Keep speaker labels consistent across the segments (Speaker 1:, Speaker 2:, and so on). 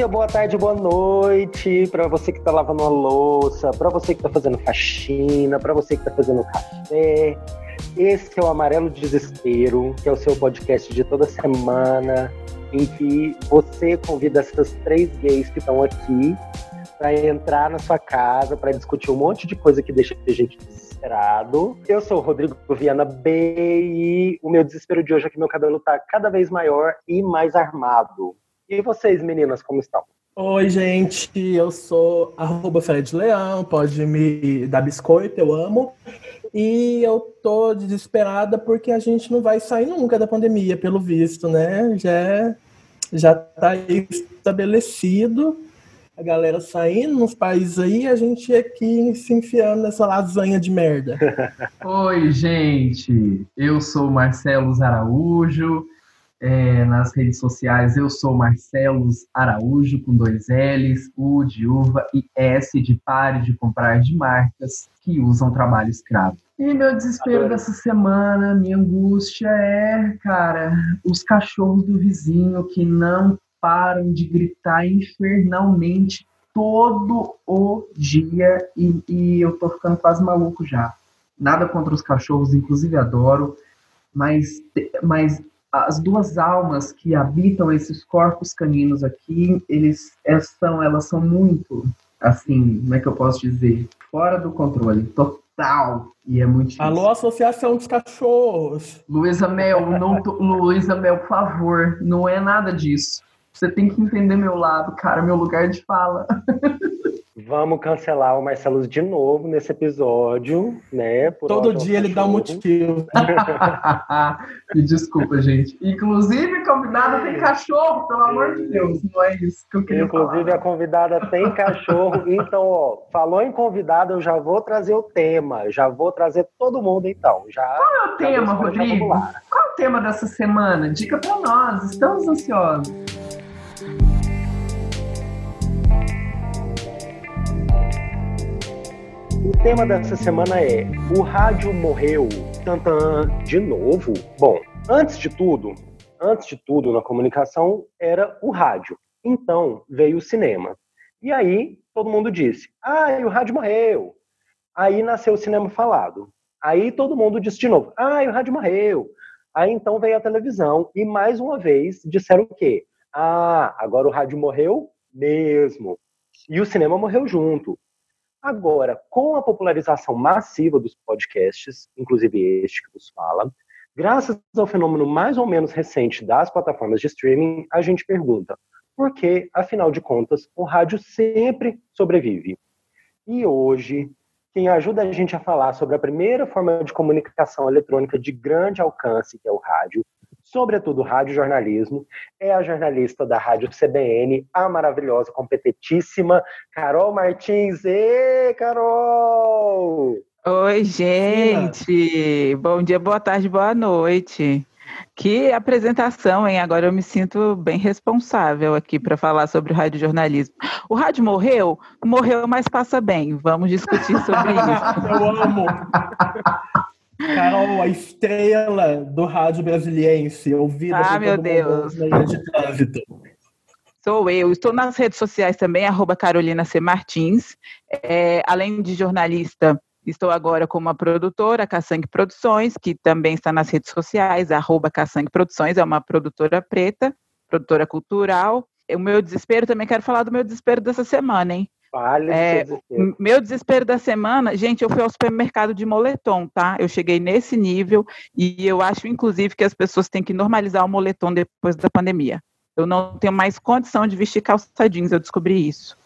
Speaker 1: Dia, boa tarde, boa noite para você que está lavando a louça, para você que está fazendo faxina, para você que está fazendo café. Esse é o Amarelo Desespero, que é o seu podcast de toda semana, em que você convida essas três gays que estão aqui para entrar na sua casa, para discutir um monte de coisa que deixa a gente desesperado. Eu sou o Rodrigo Viana B e o meu desespero de hoje é que meu cabelo está cada vez maior e mais armado. E vocês, meninas, como estão?
Speaker 2: Oi, gente, eu sou arroba Fred Leão, pode me dar biscoito, eu amo. E eu tô desesperada porque a gente não vai sair nunca da pandemia, pelo visto, né? Já, já tá estabelecido a galera saindo nos países aí, a gente aqui se enfiando nessa lasanha de merda.
Speaker 3: Oi, gente, eu sou Marcelo Araújo. É, nas redes sociais eu sou Marcelo Araújo com dois L's, U de uva e S de pare de comprar de marcas que usam trabalho escravo. E meu desespero dessa semana, minha angústia é, cara, os cachorros do vizinho que não param de gritar infernalmente todo o dia e, e, eu tô ficando quase maluco já. Nada contra os cachorros, inclusive adoro, mas, mas as duas almas que habitam esses corpos caninos aqui, eles são, elas são muito, assim, como é que eu posso dizer, fora do controle, total. E é muito difícil.
Speaker 2: Alô, Associação dos Cachorros.
Speaker 3: Luísa Mel, não, Luísa Mel, por favor, não é nada disso. Você tem que entender meu lado, cara, meu lugar de fala.
Speaker 1: Vamos cancelar o Marcelo de novo nesse episódio, né?
Speaker 2: Todo dia ele dá um motivo.
Speaker 3: Me desculpa, gente. Inclusive, convidada tem cachorro, pelo amor de Deus. Não é isso que eu queria
Speaker 1: Inclusive,
Speaker 3: falar.
Speaker 1: a convidada tem cachorro. Então, ó, falou em convidada, eu já vou trazer o tema. Já vou trazer todo mundo, então. Já,
Speaker 3: Qual é o tema, Rodrigo? Qual é o tema dessa semana? Dica para nós. Estamos ansiosos.
Speaker 1: O tema dessa semana é O rádio morreu. Tantan, de novo? Bom, antes de tudo, antes de tudo na comunicação era o rádio. Então veio o cinema. E aí todo mundo disse: "Ah, o rádio morreu". Aí nasceu o cinema falado. Aí todo mundo disse de novo: "Ah, o rádio morreu". Aí então veio a televisão e mais uma vez disseram o quê? Ah, agora o rádio morreu mesmo. E o cinema morreu junto. Agora, com a popularização massiva dos podcasts, inclusive este que nos fala, graças ao fenômeno mais ou menos recente das plataformas de streaming, a gente pergunta por que, afinal de contas, o rádio sempre sobrevive. E hoje, quem ajuda a gente a falar sobre a primeira forma de comunicação eletrônica de grande alcance, que é o rádio, sobretudo rádio jornalismo, é a jornalista da Rádio CBN, a maravilhosa, competentíssima Carol Martins. E Carol!
Speaker 4: Oi, gente! Bom dia, boa tarde, boa noite. Que apresentação, hein? Agora eu me sinto bem responsável aqui para falar sobre o rádio jornalismo. O rádio morreu? Morreu, mas passa bem. Vamos discutir sobre isso.
Speaker 2: eu amo! Carol, a estrela do rádio brasiliense, ouvida
Speaker 4: ah, por meu Deus. de trânsito. Sou eu. Estou nas redes sociais também, arroba Carolina C. Martins. É, além de jornalista, estou agora como a produtora, Caçangue Produções, que também está nas redes sociais, arroba Caçangue Produções, é uma produtora preta, produtora cultural. O meu desespero, também quero falar do meu desespero dessa semana, hein?
Speaker 1: Vale
Speaker 4: é,
Speaker 1: desespero.
Speaker 4: Meu desespero da semana, gente, eu fui ao supermercado de moletom, tá? Eu cheguei nesse nível e eu acho, inclusive, que as pessoas têm que normalizar o moletom depois da pandemia. Eu não tenho mais condição de vestir calça jeans, eu descobri isso.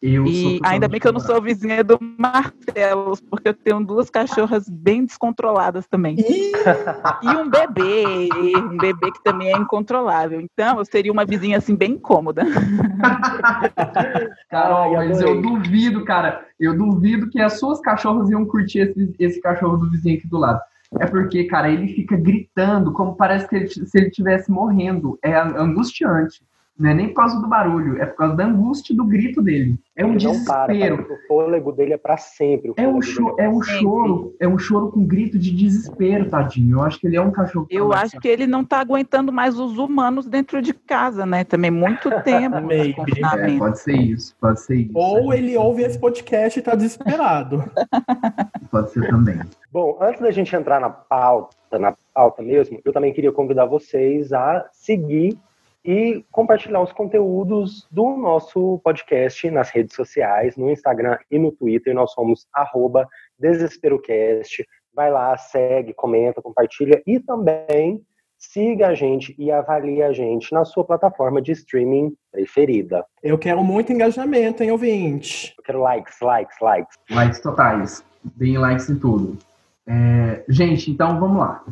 Speaker 4: Eu e ainda bem que eu não sou vizinha do Marcelo, porque eu tenho duas cachorras bem descontroladas também. e um bebê, um bebê que também é incontrolável. Então, eu seria uma vizinha assim bem incômoda.
Speaker 3: Carol, mas eu duvido, cara, eu duvido que as suas cachorras iam curtir esse, esse cachorro do vizinho aqui do lado. É porque, cara, ele fica gritando como parece que ele, se ele estivesse morrendo. É angustiante. Não é nem por causa do barulho, é por causa da angústia do grito dele. É um
Speaker 1: Ele não
Speaker 3: desespero.
Speaker 1: para, o fôlego dele é para sempre. o
Speaker 3: É um, cho
Speaker 1: dele
Speaker 3: é um
Speaker 4: sempre.
Speaker 3: choro, é um choro com grito de desespero, tadinho. Eu acho que ele é um cachorro.
Speaker 4: Eu acho que ele não está aguentando mais os humanos dentro de casa, né? Também muito tempo
Speaker 3: É, pode ser isso, pode ser isso.
Speaker 2: Ou
Speaker 3: A
Speaker 2: ele ouve esse podcast e tá desesperado.
Speaker 3: Pode ser também.
Speaker 1: Bom, antes da gente entrar na pauta, na pauta mesmo, eu também queria convidar vocês a seguir e compartilhar os conteúdos do nosso podcast nas redes sociais, no Instagram e no Twitter. Nós somos arroba DesesperoCast. Vai lá, segue, comenta, compartilha e também siga a gente e avalie a gente na sua plataforma de streaming preferida.
Speaker 2: Eu quero muito engajamento, hein, ouvinte?
Speaker 1: Eu quero likes, likes, likes.
Speaker 3: Likes totais. Deem likes em tudo. É, gente, então vamos lá.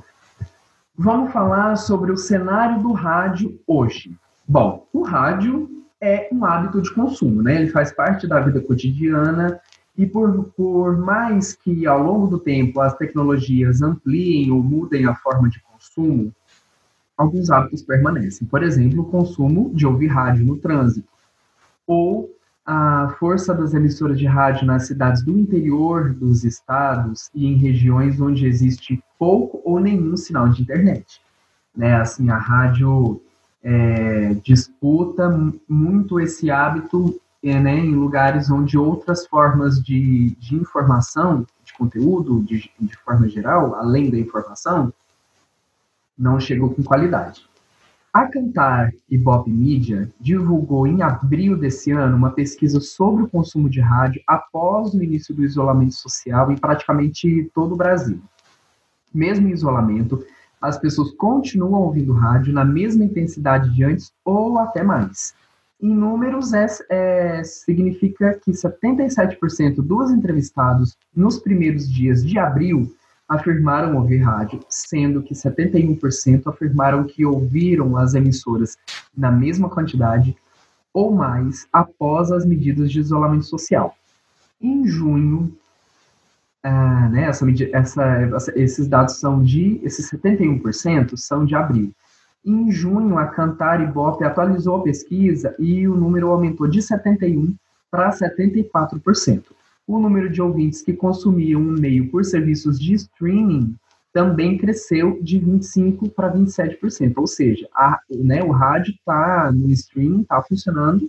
Speaker 3: Vamos falar sobre o cenário do rádio hoje. Bom, o rádio é um hábito de consumo, né? Ele faz parte da vida cotidiana e por, por mais que ao longo do tempo as tecnologias ampliem ou mudem a forma de consumo, alguns hábitos permanecem. Por exemplo, o consumo de ouvir rádio no trânsito ou a força das emissoras de rádio nas cidades do interior dos estados e em regiões onde existe pouco ou nenhum sinal de internet. Né? Assim, a rádio é, disputa muito esse hábito é, né, em lugares onde outras formas de, de informação, de conteúdo, de, de forma geral, além da informação, não chegou com qualidade. A Cantar Ibope Media divulgou em abril desse ano uma pesquisa sobre o consumo de rádio após o início do isolamento social em praticamente todo o Brasil. Mesmo em isolamento, as pessoas continuam ouvindo rádio na mesma intensidade de antes ou até mais. Em números, é, é, significa que 77% dos entrevistados nos primeiros dias de abril afirmaram ouvir rádio, sendo que 71% afirmaram que ouviram as emissoras na mesma quantidade ou mais após as medidas de isolamento social. Em junho, ah, né, essa, essa, essa- esses dados são de, esses 71% são de abril. Em junho, a Cantar Ibope atualizou a pesquisa e o número aumentou de 71% para 74%. O número de ouvintes que consumiam o meio por serviços de streaming também cresceu de 25% para 27%. Ou seja, a- né, o rádio está no streaming, está funcionando.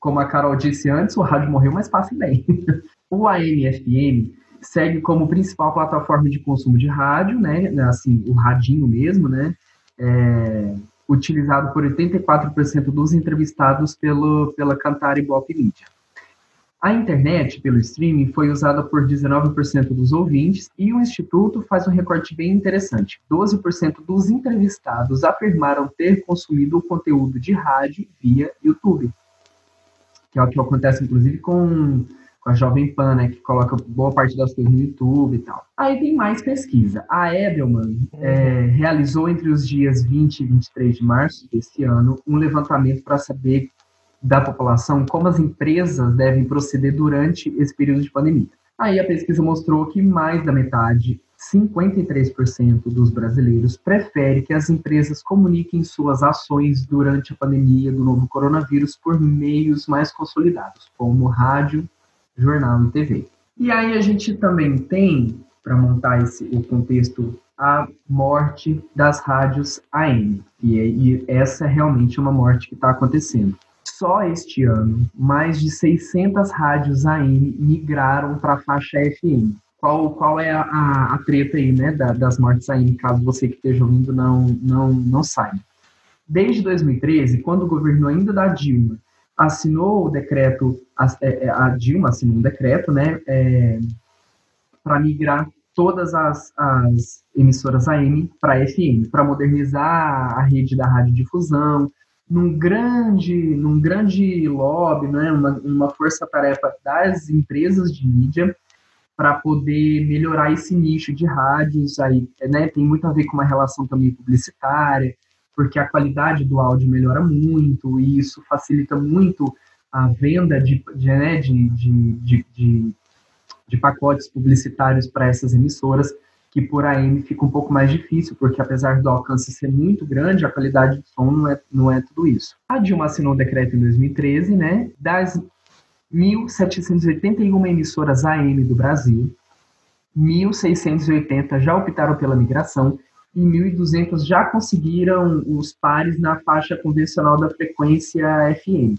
Speaker 3: Como a Carol disse antes, o rádio morreu, mas passa bem. o AM/FM segue como principal plataforma de consumo de rádio, né? Assim, o radinho mesmo, né? É, utilizado por 84% dos entrevistados pelo, pela Cantar Ibope Media. A internet, pelo streaming, foi usada por 19% dos ouvintes e o Instituto faz um recorte bem interessante. 12% dos entrevistados afirmaram ter consumido o conteúdo de rádio via YouTube, que é o que acontece, inclusive, com, com a Jovem Pan, né, que coloca boa parte das coisas no YouTube e tal. Aí tem mais pesquisa. A Edelman é, realizou entre os dias 20 e 23 de março desse ano um levantamento para saber da população como as empresas devem proceder durante esse período de pandemia. Aí a pesquisa mostrou que mais da metade, 53% dos brasileiros, prefere que as empresas comuniquem suas ações durante a pandemia do novo coronavírus por meios mais consolidados, como rádio, jornal e TV. E aí a gente também tem, para montar esse, o contexto, a morte das rádios AM. E, e essa é realmente uma morte que está acontecendo. Só este ano, mais de 600 rádios AM migraram para a faixa FM. Qual, qual é a, a, a treta aí, né, da, das mortes AM, caso você que esteja ouvindo não, não, não saiba? Desde 2013, quando o governo ainda da Dilma assinou o decreto, a, a Dilma assinou um decreto, né, é, para migrar todas as, as emissoras AM para FM, para modernizar a rede da radiodifusão, num grande, num grande lobby, né, uma, uma força-tarefa das empresas de mídia para poder melhorar esse nicho de rádios aí, né, tem muito a ver com uma relação também publicitária, porque a qualidade do áudio melhora muito e isso facilita muito a venda de, de, né, de, de, de, de, de pacotes publicitários para essas emissoras que por AM fica um pouco mais difícil, porque apesar do alcance ser muito grande, a qualidade do som não é, não é tudo isso. A Dilma assinou o decreto em 2013, né? Das 1.781 emissoras AM do Brasil, 1.680 já optaram pela migração e 1.200 já conseguiram os pares na faixa convencional da frequência FM.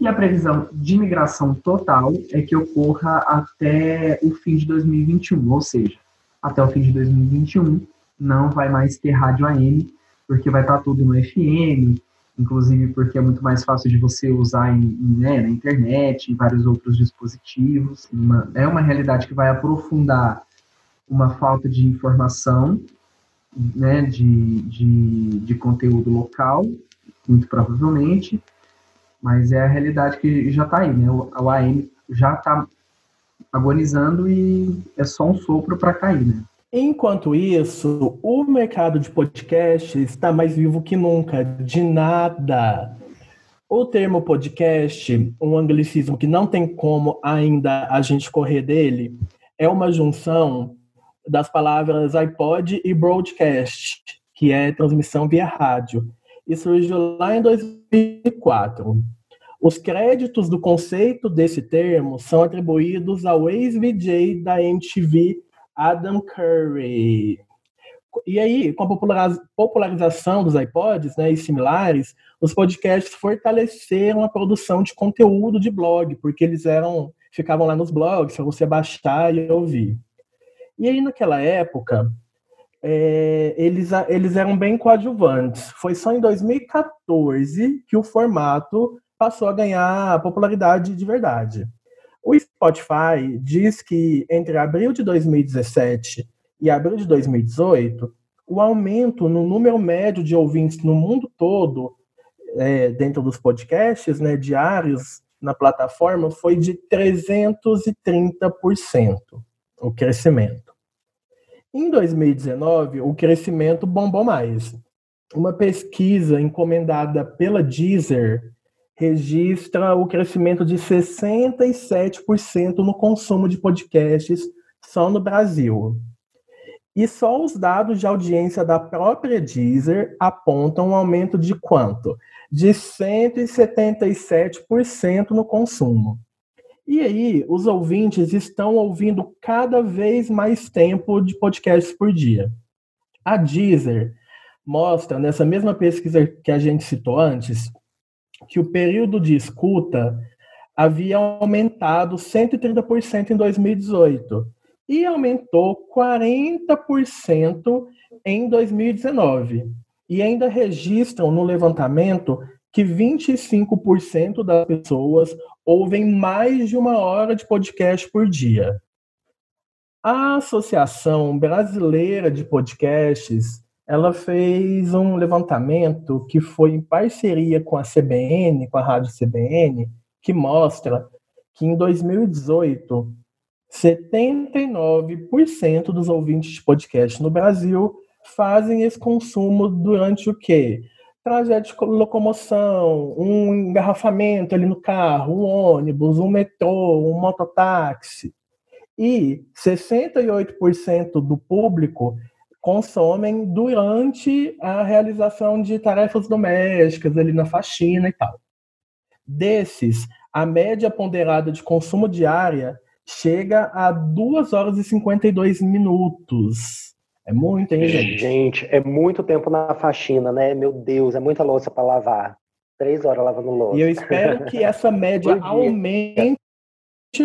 Speaker 3: E a previsão de migração total é que ocorra até o fim de 2021, ou seja, até o fim de 2021 não vai mais ter rádio AM, porque vai estar tudo no FM, inclusive porque é muito mais fácil de você usar em, né, na internet e vários outros dispositivos. Uma, é uma realidade que vai aprofundar uma falta de informação, né, de, de, de conteúdo local, muito provavelmente, mas é a realidade que já está aí, né? O, o AM já está agonizando e é só um sopro para cair, né?
Speaker 2: Enquanto isso, o mercado de podcast está mais vivo que nunca, de nada. O termo podcast, um anglicismo que não tem como ainda a gente correr dele, é uma junção das palavras iPod e broadcast, que é transmissão via rádio, e surgiu lá em 2004. Os créditos do conceito desse termo são atribuídos ao ex-VJ da MTV, Adam Curry. E aí, com a popularização dos iPods né, e similares, os podcasts fortaleceram a produção de conteúdo de blog, porque eles eram ficavam lá nos blogs para você baixar e ouvir. E aí, naquela época, é, eles, eles eram bem coadjuvantes. Foi só em 2014 que o formato passou a ganhar popularidade de verdade. O Spotify diz que entre abril de 2017 e abril de 2018, o aumento no número médio de ouvintes no mundo todo, é, dentro dos podcasts né, diários na plataforma, foi de 330% o crescimento. Em 2019, o crescimento bombou mais. Uma pesquisa encomendada pela Deezer registra o crescimento de 67% no consumo de podcasts só no Brasil. E só os dados de audiência da própria Deezer apontam um aumento de quanto? De 177% no consumo. E aí, os ouvintes estão ouvindo cada vez mais tempo de podcasts por dia. A Deezer mostra, nessa mesma pesquisa que a gente citou antes, que o período de escuta havia aumentado 130% em 2018 e aumentou 40% em 2019. E ainda registram no levantamento que 25% das pessoas ouvem mais de uma hora de podcast por dia. A Associação Brasileira de Podcasts ela fez um levantamento que foi em parceria com a CBN, com a Rádio CBN, que mostra que em 2018, 79% dos ouvintes de podcast no Brasil fazem esse consumo durante o quê? Trajeto de locomoção, um engarrafamento ali no carro, um ônibus, um metrô, um mototáxi. E 68% do público consomem durante a realização de tarefas domésticas, ali na faxina e tal. Desses, a média ponderada de consumo diária chega a 2 horas e 52 minutos. É muito, hein, gente?
Speaker 1: Gente, é muito tempo na faxina, né? Meu Deus, é muita louça para lavar. Três horas lavando louça.
Speaker 2: E eu espero que essa média aumente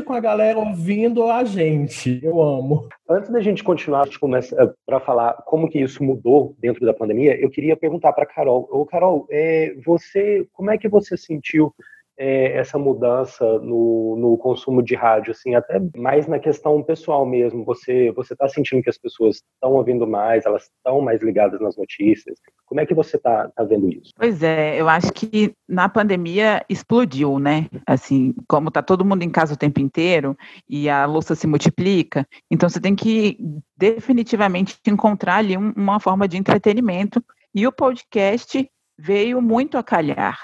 Speaker 2: com a galera ouvindo a gente. Eu amo.
Speaker 1: Antes da gente continuar eh, para falar como que isso mudou dentro da pandemia, eu queria perguntar para Carol. Ô, Carol, é, você, como é que você sentiu é, essa mudança no, no consumo de rádio, assim, até mais na questão pessoal mesmo. Você você está sentindo que as pessoas estão ouvindo mais, elas estão mais ligadas nas notícias? Como é que você está tá vendo isso?
Speaker 4: Pois é, eu acho que na pandemia explodiu, né? Assim, como está todo mundo em casa o tempo inteiro e a louça se multiplica, então você tem que definitivamente encontrar ali uma forma de entretenimento e o podcast veio muito a calhar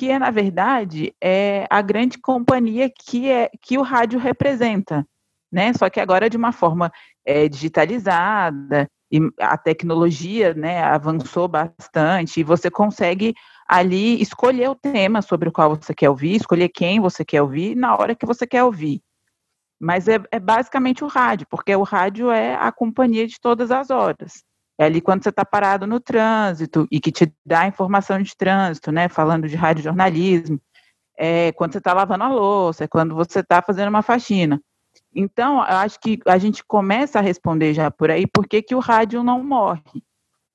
Speaker 4: que é, na verdade, é a grande companhia que, é, que o rádio representa. né? Só que agora de uma forma é, digitalizada e a tecnologia, né, avançou bastante e você consegue ali escolher o tema sobre o qual você quer ouvir, escolher quem você quer ouvir na hora que você quer ouvir. Mas é, é basicamente o rádio, porque o rádio é a companhia de todas as horas. É ali quando você está parado no trânsito e que te dá informação de trânsito, né? Falando de rádio jornalismo. É quando você está lavando a louça, é quando você está fazendo uma faxina. Então, eu acho que a gente começa a responder já por aí por que, que o rádio não morre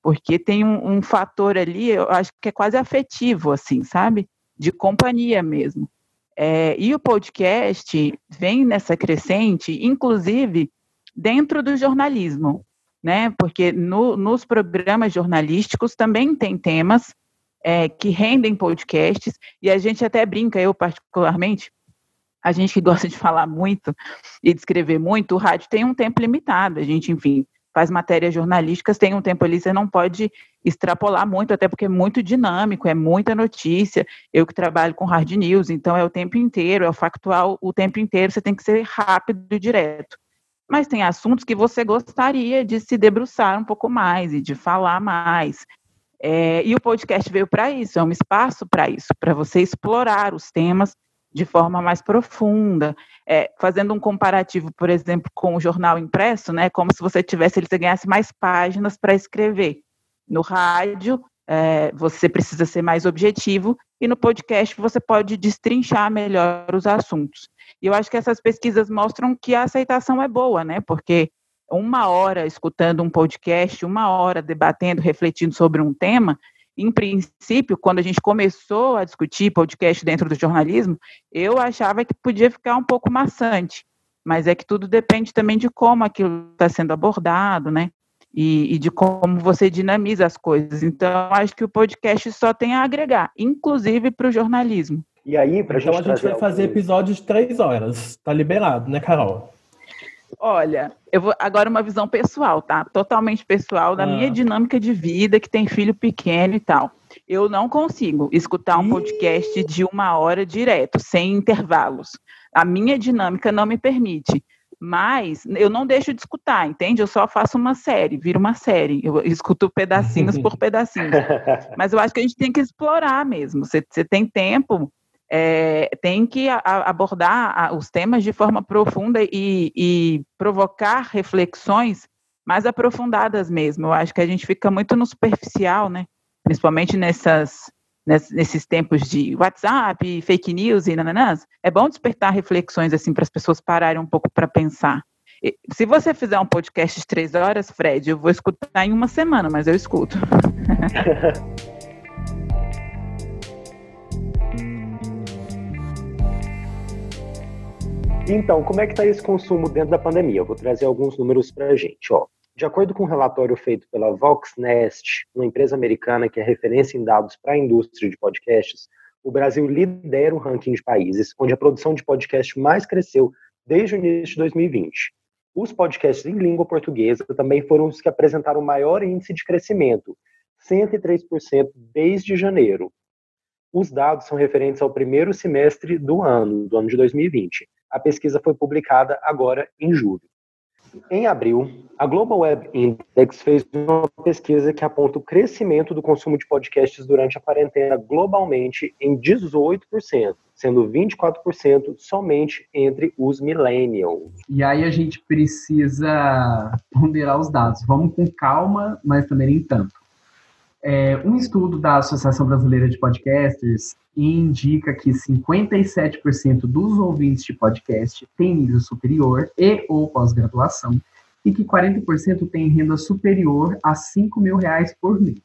Speaker 4: porque tem um, um, fator ali, eu acho que é quase afetivo, assim, sabe? De companhia mesmo. É, e o podcast vem nessa crescente, inclusive dentro do jornalismo, né? Porque no, nos programas jornalísticos também tem temas é, que rendem podcasts, e a gente até brinca, eu particularmente, a gente que gosta de falar muito e de escrever muito, o rádio tem um tempo limitado, a gente, enfim, faz matérias jornalísticas, tem um tempo ali, você não pode extrapolar muito, até porque é muito dinâmico, é muita notícia. Eu que trabalho com hard news, então é o tempo inteiro, é o factual o tempo inteiro, você tem que ser rápido e direto. Mas tem assuntos que você gostaria de se debruçar um pouco mais e de falar mais. É, e o podcast veio para isso, é um espaço para isso, para você explorar os temas de forma mais profunda, é, fazendo um comparativo, por exemplo, com o jornal impresso, né, como se você tivesse, ele ganhasse mais páginas para escrever. No rádio, é, você precisa ser mais objetivo, e no podcast você pode destrinchar melhor os assuntos. E eu acho que essas pesquisas mostram que a aceitação é boa, né, porque uma hora escutando um podcast, uma hora debatendo, refletindo sobre um tema, em princípio, quando a gente começou a discutir podcast dentro do jornalismo, eu achava que podia ficar um pouco maçante, mas é que tudo depende também de como aquilo está sendo abordado, né? E, e, de como você dinamiza as coisas. Então, acho que o podcast só tem a agregar, inclusive para o jornalismo.
Speaker 2: E aí, para então, a gente vai fazer episódios de três horas. Tá liberado, né, Carol?
Speaker 4: Olha, eu vou agora uma visão pessoal, tá? Totalmente pessoal da ah. minha dinâmica de vida, que tem filho pequeno e tal. Eu não consigo escutar um podcast de uma hora direto, sem intervalos. A minha dinâmica não me permite. Mas eu não deixo de escutar, entende? Eu só faço uma série, vira uma série. Eu escuto pedacinhos por pedacinhos. Mas eu acho que a gente tem que explorar mesmo. Você, você tem tempo, é, tem que a, abordar a, os temas de forma profunda e, e, provocar reflexões mais aprofundadas mesmo. Eu acho que a gente fica muito no superficial, né? Principalmente nessas, nesses tempos de WhatsApp, fake news e nananãs. É bom despertar reflexões assim para as pessoas pararem um pouco para pensar. Se você fizer um podcast de três horas, Fred, eu vou escutar em uma semana, mas eu escuto.
Speaker 1: Então, como é que está esse consumo dentro da pandemia? Eu vou trazer alguns números para a gente. Ó. De acordo com um relatório feito pela Voxnest, uma empresa americana que é referência em dados para a indústria de podcasts, o Brasil lidera o ranking de países onde a produção de podcast mais cresceu desde o início de 2020. Os podcasts em língua portuguesa também foram os que apresentaram maior índice de crescimento, 103% desde janeiro. Os dados são referentes ao primeiro semestre do ano, do ano de 2020. A pesquisa foi publicada agora em julho. Em abril, a Global Web Index fez uma pesquisa que aponta o crescimento do consumo de podcasts durante a quarentena globalmente em 18%, sendo 24% somente entre os millennials.
Speaker 3: E aí a gente precisa ponderar os dados. Vamos com calma, mas também nem tanto. É, um estudo da Associação Brasileira de Podcasters indica que 57% dos ouvintes de podcast têm nível superior e ou pós-graduação e que 40% têm renda superior a 5 mil reais por mês.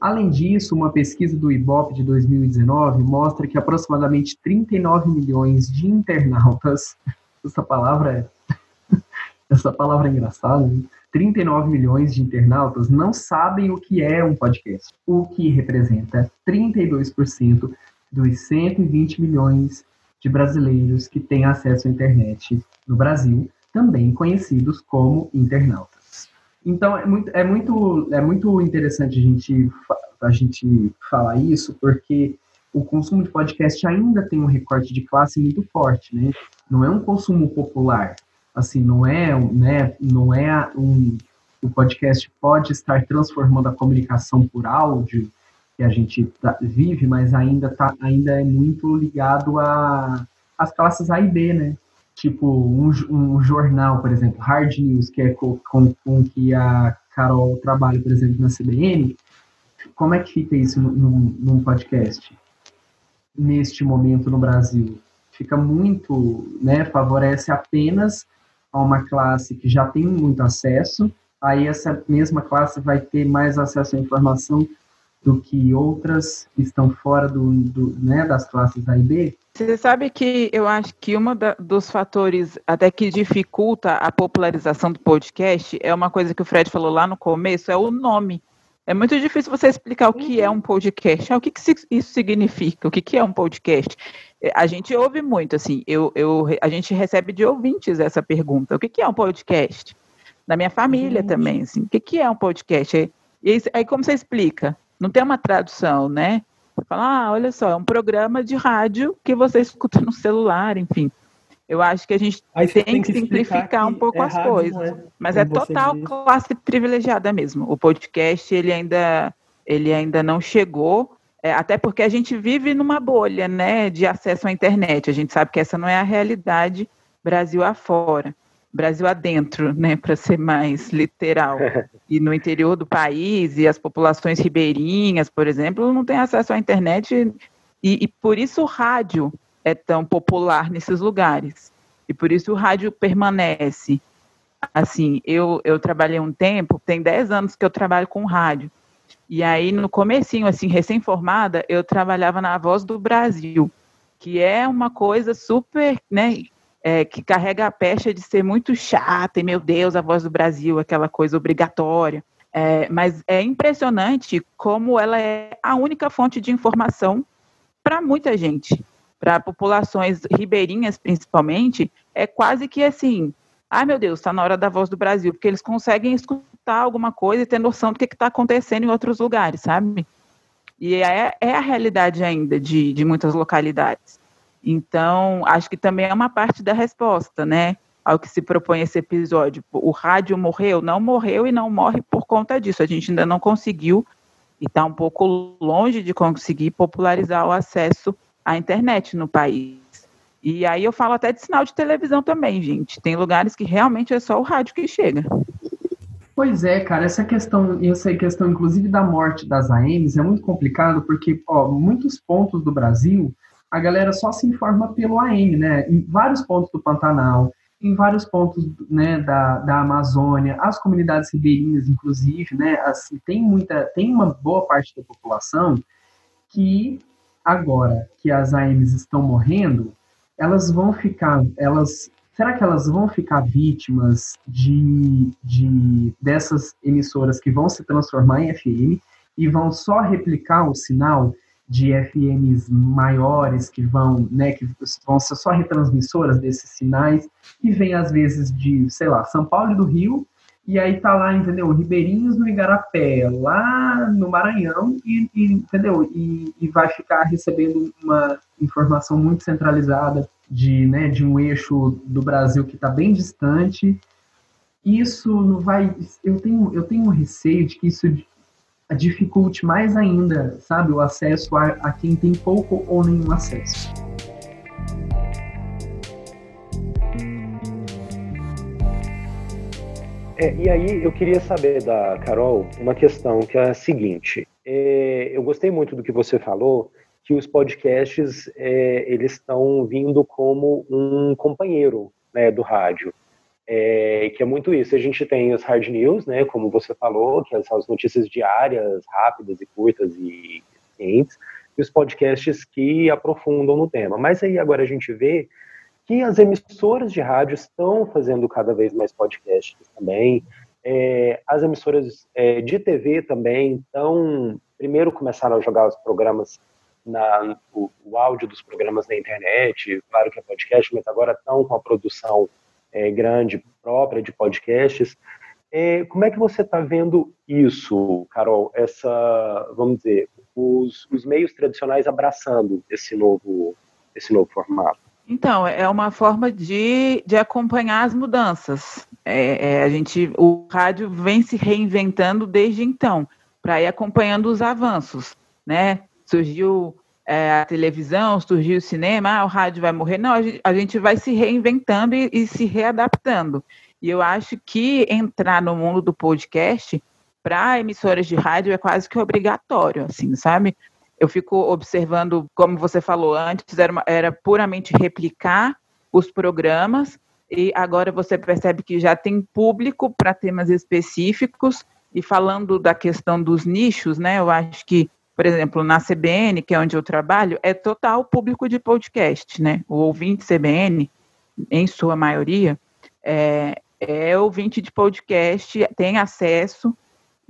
Speaker 3: Além disso, uma pesquisa do IBOP de 2019 mostra que aproximadamente 39 milhões de internautas, essa palavra é, essa palavra é engraçada, né? 39 milhões de internautas não sabem o que é um podcast, o que representa 32% dos 120 milhões de brasileiros que têm acesso à internet no Brasil, também conhecidos como internautas. Então é muito, é muito, é muito interessante a gente, a gente falar isso, porque o consumo de podcast ainda tem um recorte de classe muito forte, né? Não é um consumo popular, assim, não é, né, não é um, o podcast pode estar transformando a comunicação por áudio que a gente tá, vive, mas ainda, tá, ainda é muito ligado a as classes A e B, né? Tipo, um, um jornal, por exemplo, Hard News, que é com, com, com que a Carol trabalha, por exemplo, na CBN, como é que fica isso num, num podcast? Neste momento no Brasil? Fica muito, né, favorece apenas a uma classe que já tem muito acesso, aí essa mesma classe vai ter mais acesso à informação do que outras que estão fora do, do né, das classes A e B?
Speaker 4: Você sabe que eu acho que um dos fatores até que dificulta a popularização do podcast é uma coisa que o Fred falou lá no começo, é o nome. É muito difícil você explicar o que é um podcast. Ah, o que, que isso significa? O que, que é um podcast? É, a gente ouve muito, assim, eu, eu, a gente recebe de ouvintes essa pergunta. O que, que é um podcast? Da minha família também, assim, o que, que é um podcast? E aí, como você explica? Não tem uma tradução, né? Você fala, ah, olha só, é um programa de rádio que você escuta no celular, enfim. Eu acho que a gente tem, tem, que simplificar um pouco é as rádio, coisas. É, mas é total classe privilegiada mesmo. O podcast, ele ainda, ele ainda não chegou, é, até porque a gente vive numa bolha né, de acesso à internet. A gente sabe que essa não é a realidade Brasil afora. Brasil adentro, né, para ser mais literal. E no interior do país, e as populações ribeirinhas, por exemplo, não têm acesso à internet, e, e por isso o rádio é tão popular nesses lugares. E por isso o rádio permanece. Assim, eu, eu trabalhei um tempo, tem 10 anos que eu trabalho com rádio. E aí, no comecinho, assim, recém-formada, eu trabalhava na Voz do Brasil, que é uma coisa super, né, é, que carrega a pecha de ser muito chata, e meu Deus, a voz do Brasil, aquela coisa obrigatória. É, mas é impressionante como ela é a única fonte de informação para muita gente, para populações ribeirinhas principalmente, é quase que assim, ai meu Deus, está na hora da voz do Brasil, porque eles conseguem escutar alguma coisa e ter noção do que está acontecendo em outros lugares, sabe? E é, é a realidade ainda de, de muitas localidades. Então, acho que também é uma parte da resposta, né? Ao que se propõe esse episódio. O rádio morreu? Não morreu e não morre por conta disso. A gente ainda não conseguiu e está um pouco longe de conseguir popularizar o acesso à internet no país. E aí eu falo até de sinal de televisão também, gente. Tem lugares que realmente é só o rádio que chega.
Speaker 3: Pois é, cara, essa questão, essa questão inclusive da morte das AMs é muito complicado porque, ó, muitos pontos do Brasil a galera só se informa pelo AM, né? Em vários pontos do Pantanal, em vários pontos né, da, da Amazônia, as comunidades ribeirinhas, inclusive, né? Assim, tem muita, tem uma boa parte da população que agora que as AMs estão morrendo, elas vão ficar, elas será que elas vão ficar vítimas de, de dessas emissoras que vão se transformar em FM e vão só replicar o sinal? de FMs maiores que vão, né, que vão ser só retransmissoras desses sinais, e vem às vezes de, sei lá, São Paulo e do Rio, e aí tá lá, entendeu, Ribeirinhos no Igarapé, lá no Maranhão, e, e entendeu, e, e, vai ficar recebendo uma informação muito centralizada de, né, de um eixo do Brasil que está bem distante, isso não vai, eu tenho, eu tenho um receio de que isso dificulte mais ainda, sabe, o acesso a, a quem tem pouco ou nenhum acesso.
Speaker 1: É, e aí eu queria saber da Carol uma questão que é a seguinte. É, eu gostei muito do que você falou, que os podcasts é, eles estão vindo como um companheiro né, do rádio é, que é muito isso. A gente tem os hard news, né, como você falou, que são as notícias diárias, rápidas e curtas e eficientes, e os podcasts que aprofundam no tema. Mas aí agora a gente vê que as emissoras de rádio estão fazendo cada vez mais podcasts também. É, as emissoras é, de TV também estão, primeiro começaram a jogar os programas na, o, o, áudio dos programas na internet, claro que é podcast, mas agora estão com a produção é, grande própria de podcasts. É, como é que você está vendo isso, Carol? Essa, vamos dizer, os, os, meios tradicionais abraçando esse novo, esse novo formato?
Speaker 4: Então, é uma forma de, de acompanhar as mudanças. É, é, a gente, o rádio vem se reinventando desde então, para ir acompanhando os avanços, né? Surgiu é, a televisão, surgiu o cinema, ah, o rádio vai morrer. Não, a gente, a gente vai se reinventando e, e, se readaptando. E eu acho que entrar no mundo do podcast para emissoras de rádio é quase que obrigatório, assim, sabe? Eu fico observando, como você falou antes, era, uma, era puramente replicar os programas, e agora você percebe que já tem público para temas específicos, e falando da questão dos nichos, né? Eu acho que por exemplo, na CBN, que é onde eu trabalho, é total público de podcast, né? O ouvinte CBN, em sua maioria, é, é ouvinte de podcast, tem acesso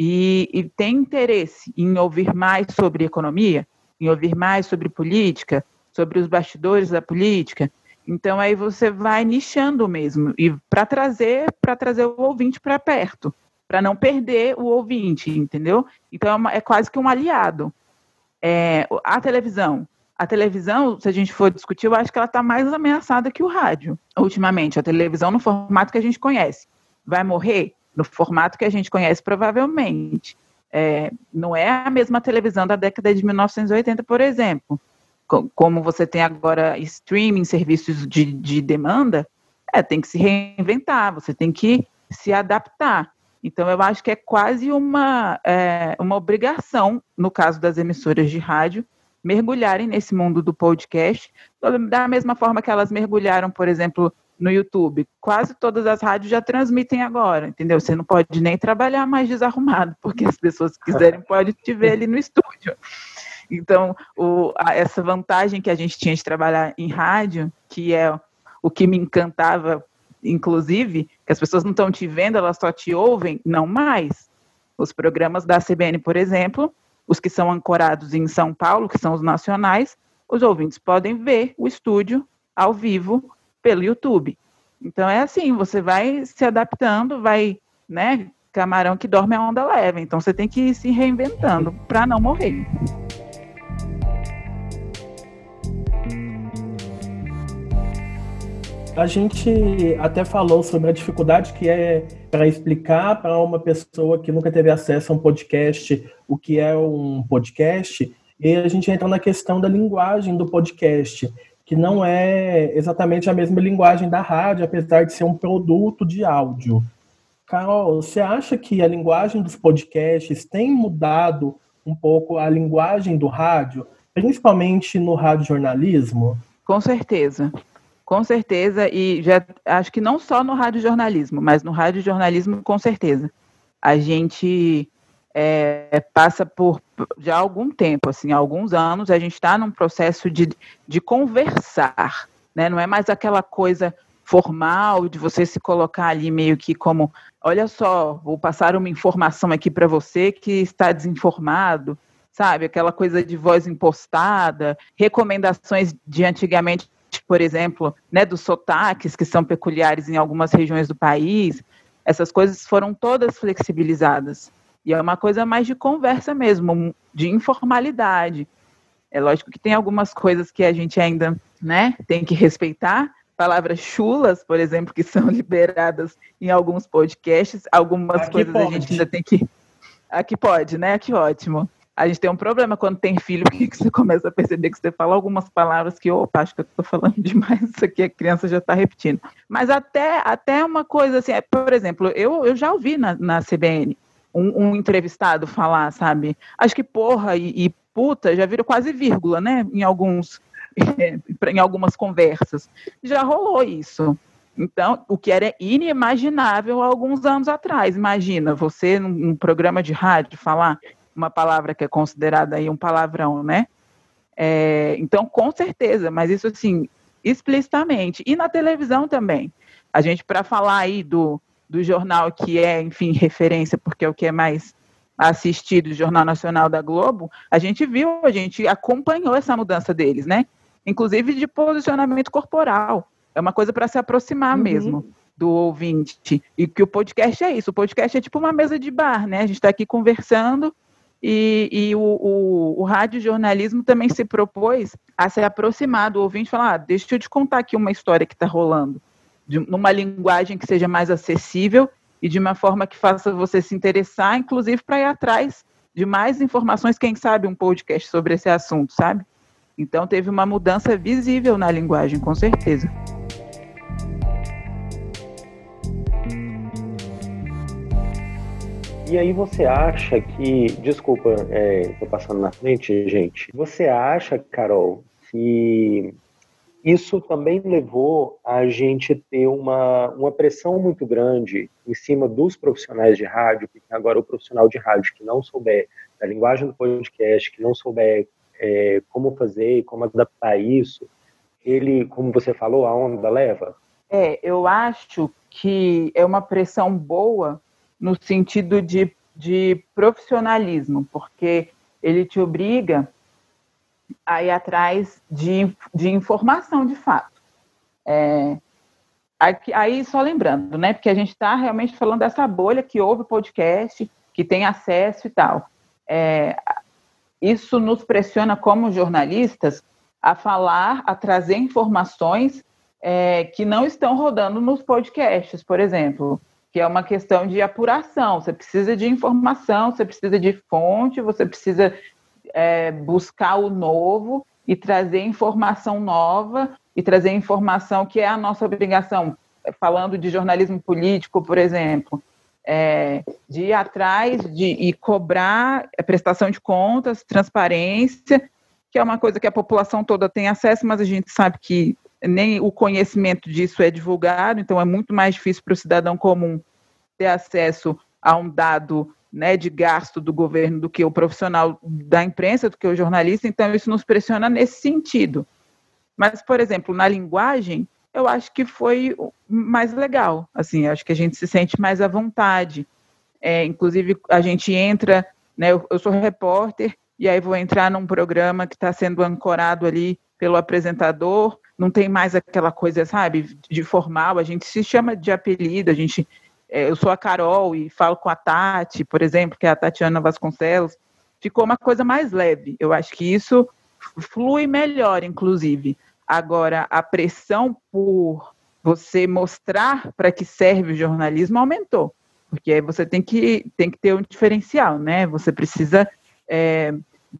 Speaker 4: e, e tem interesse em ouvir mais sobre economia, em ouvir mais sobre política, sobre os bastidores da política. Então aí você vai nichando mesmo e para trazer para trazer o ouvinte para perto, para não perder o ouvinte, entendeu? Então é, uma, é, quase que um aliado. É, a televisão. A televisão, se a gente for discutir, eu acho que ela está mais ameaçada que o rádio, ultimamente. A televisão no formato que a gente conhece. Vai morrer? No formato que a gente conhece, provavelmente. É, não é a mesma televisão da década de 1980, por exemplo. Como você tem agora streaming, serviços de, de demanda, é, tem que se reinventar, você tem que se adaptar. Então, eu acho que é quase uma, é, uma obrigação, no caso das emissoras de rádio, mergulharem nesse mundo do podcast, da mesma forma que elas mergulharam, por exemplo, no YouTube. Quase todas as rádios já transmitem agora, entendeu? Você não pode nem trabalhar mais desarrumado, porque as pessoas que quiserem podem te ver ali no estúdio. Então, o, a, essa vantagem que a gente tinha de trabalhar em rádio, que é o que me encantava inclusive, que as pessoas não estão te vendo, elas só te ouvem, não mais. Os programas da CBN, por exemplo, os que são ancorados em São Paulo, que são os nacionais, os ouvintes podem ver o estúdio ao vivo pelo YouTube. Então é assim, você vai se adaptando, vai, né? Camarão que dorme a onda leva. Então você tem que ir se reinventando para não morrer.
Speaker 2: A gente até falou sobre a dificuldade que é para explicar para uma pessoa que nunca teve acesso a um podcast o que é um podcast, e a gente entra na questão da linguagem do podcast, que não é exatamente a mesma linguagem da rádio, apesar de ser um produto de áudio. Carol, você acha que a linguagem dos podcasts tem mudado um pouco a linguagem do rádio, principalmente no rádio jornalismo?
Speaker 4: Com certeza. Com certeza, e já acho que não só no rádio jornalismo, mas no rádio jornalismo com certeza. A gente é, passa por já algum tempo, assim, alguns anos, a gente está num processo de, de conversar, né? Não é mais aquela coisa formal de você se colocar ali meio que como, olha só, vou passar uma informação aqui para você que está desinformado, sabe? Aquela coisa de voz impostada, recomendações de antigamente por exemplo, né, dos sotaques que são peculiares em algumas regiões do país, essas coisas foram todas flexibilizadas. E é uma coisa mais de conversa mesmo, de informalidade. É lógico que tem algumas coisas que a gente ainda né, tem que respeitar. Palavras chulas, por exemplo, que são liberadas em alguns podcasts. Algumas Aqui coisas pode. a gente ainda tem que. Aqui pode, né? Que ótimo a gente tem um problema quando tem filho, porque você começa a perceber que você fala algumas palavras que, opa, acho que eu estou falando demais, isso aqui a criança já está repetindo. Mas até, até uma coisa assim, é, por exemplo, eu, eu já ouvi na, na CBN um, um entrevistado falar, sabe? Acho que porra e, e puta já viram quase vírgula, né? Em alguns. em algumas conversas. Já rolou isso. Então, o que era inimaginável há alguns anos atrás. Imagina você num, num programa de rádio falar uma palavra que é considerada aí um palavrão, né? É, então, com certeza, mas isso assim, explicitamente. E na televisão também. A gente, para falar aí do, do jornal que é, enfim, referência, porque é o que é mais assistido, o Jornal Nacional da Globo, a gente viu, a gente acompanhou essa mudança deles, né? Inclusive de posicionamento corporal. É uma coisa para se aproximar uhum. mesmo do ouvinte. E que o podcast é isso. O podcast é tipo uma mesa de bar, né? A gente está aqui conversando e, e o, o, o radiojornalismo também se propôs a se aproximar do ouvinte e falar: ah, deixa eu te contar aqui uma história que está rolando, de, numa linguagem que seja mais acessível e de uma forma que faça você se interessar, inclusive para ir atrás de mais informações, quem sabe um podcast sobre esse assunto, sabe? Então teve uma mudança visível na linguagem, com certeza.
Speaker 1: E aí você acha que, desculpa, é, passando na frente, gente. Você acha, Carol, que isso também levou a gente ter uma, uma pressão muito grande em cima dos profissionais de rádio, porque agora o profissional de rádio que não souber da linguagem do podcast, que não souber é, como fazer e como adaptar isso, ele, como você falou, a onda leva?
Speaker 4: É, eu acho que é uma pressão boa no sentido de, de profissionalismo, porque ele te obriga a ir atrás de, de informação de fato. É, aí, só lembrando, né, porque a gente está realmente falando dessa bolha que ouve podcast, que tem acesso e tal. É, isso nos pressiona como jornalistas a falar, a trazer informações é, que não estão rodando nos podcasts, por exemplo que é uma questão de apuração. Você precisa de informação, você precisa de fonte, você precisa é, buscar o novo e trazer informação nova e trazer informação que é a nossa obrigação. Falando de jornalismo político, por exemplo, é, de ir atrás de, e cobrar prestação de contas, transparência, que é uma coisa que a população toda tem acesso, mas a gente sabe que nem o conhecimento disso é divulgado, então é muito mais difícil para o cidadão comum ter acesso a um dado né, de gasto do governo do que o profissional da imprensa, do que o jornalista, então isso nos pressiona nesse sentido. Mas, por exemplo, na linguagem, eu acho que foi mais legal, assim, acho que a gente se sente mais à vontade. É, inclusive, a gente entra, né, eu, eu sou repórter, e aí vou entrar num programa que está sendo ancorado ali pelo apresentador, não tem mais aquela coisa, sabe, de formal, a gente se chama de apelido, a gente, eu sou a Carol e falo com a Tati, por exemplo, que é a Tatiana Vasconcelos, ficou uma coisa mais leve. Eu acho que isso flui melhor, inclusive. Agora, a pressão por você mostrar para que serve o jornalismo aumentou, porque aí você tem que, tem que ter um diferencial, né? Você precisa é,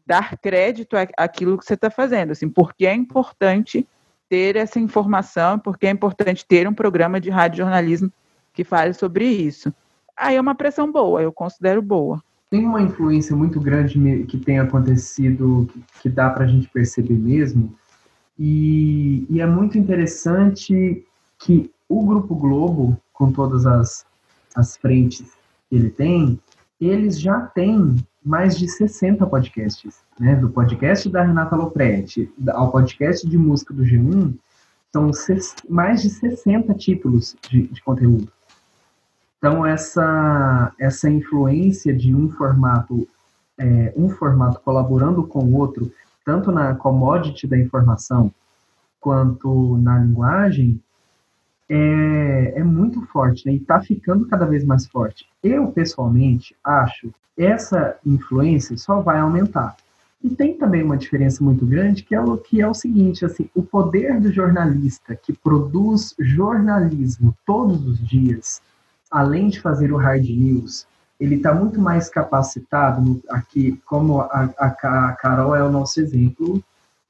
Speaker 4: dar crédito àquilo que você está fazendo, assim, porque é importante ter essa informação, porque é importante ter um programa de rádio jornalismo que fale sobre isso. Aí é uma pressão boa, eu considero boa.
Speaker 3: Tem uma influência muito grande que tem acontecido, que dá para a gente perceber mesmo, e, e, é muito interessante que o Grupo Globo, com todas as, as frentes que ele tem, eles já têm mais de 60 podcasts, né? Do podcast da Renata Lopretti ao podcast de música do G1, são mais de 60 títulos de, de conteúdo. Então essa essa influência de um formato é, um formato colaborando com o outro, tanto na commodity da informação quanto na linguagem, é, é muito forte né? e está ficando cada vez mais forte. Eu, pessoalmente, acho essa influência só vai aumentar. E tem também uma diferença muito grande, que é o, que é o seguinte, assim, o poder do jornalista que produz jornalismo todos os dias, além de fazer o hard news, ele está muito mais capacitado no, aqui, como a, a, a, Carol é o nosso exemplo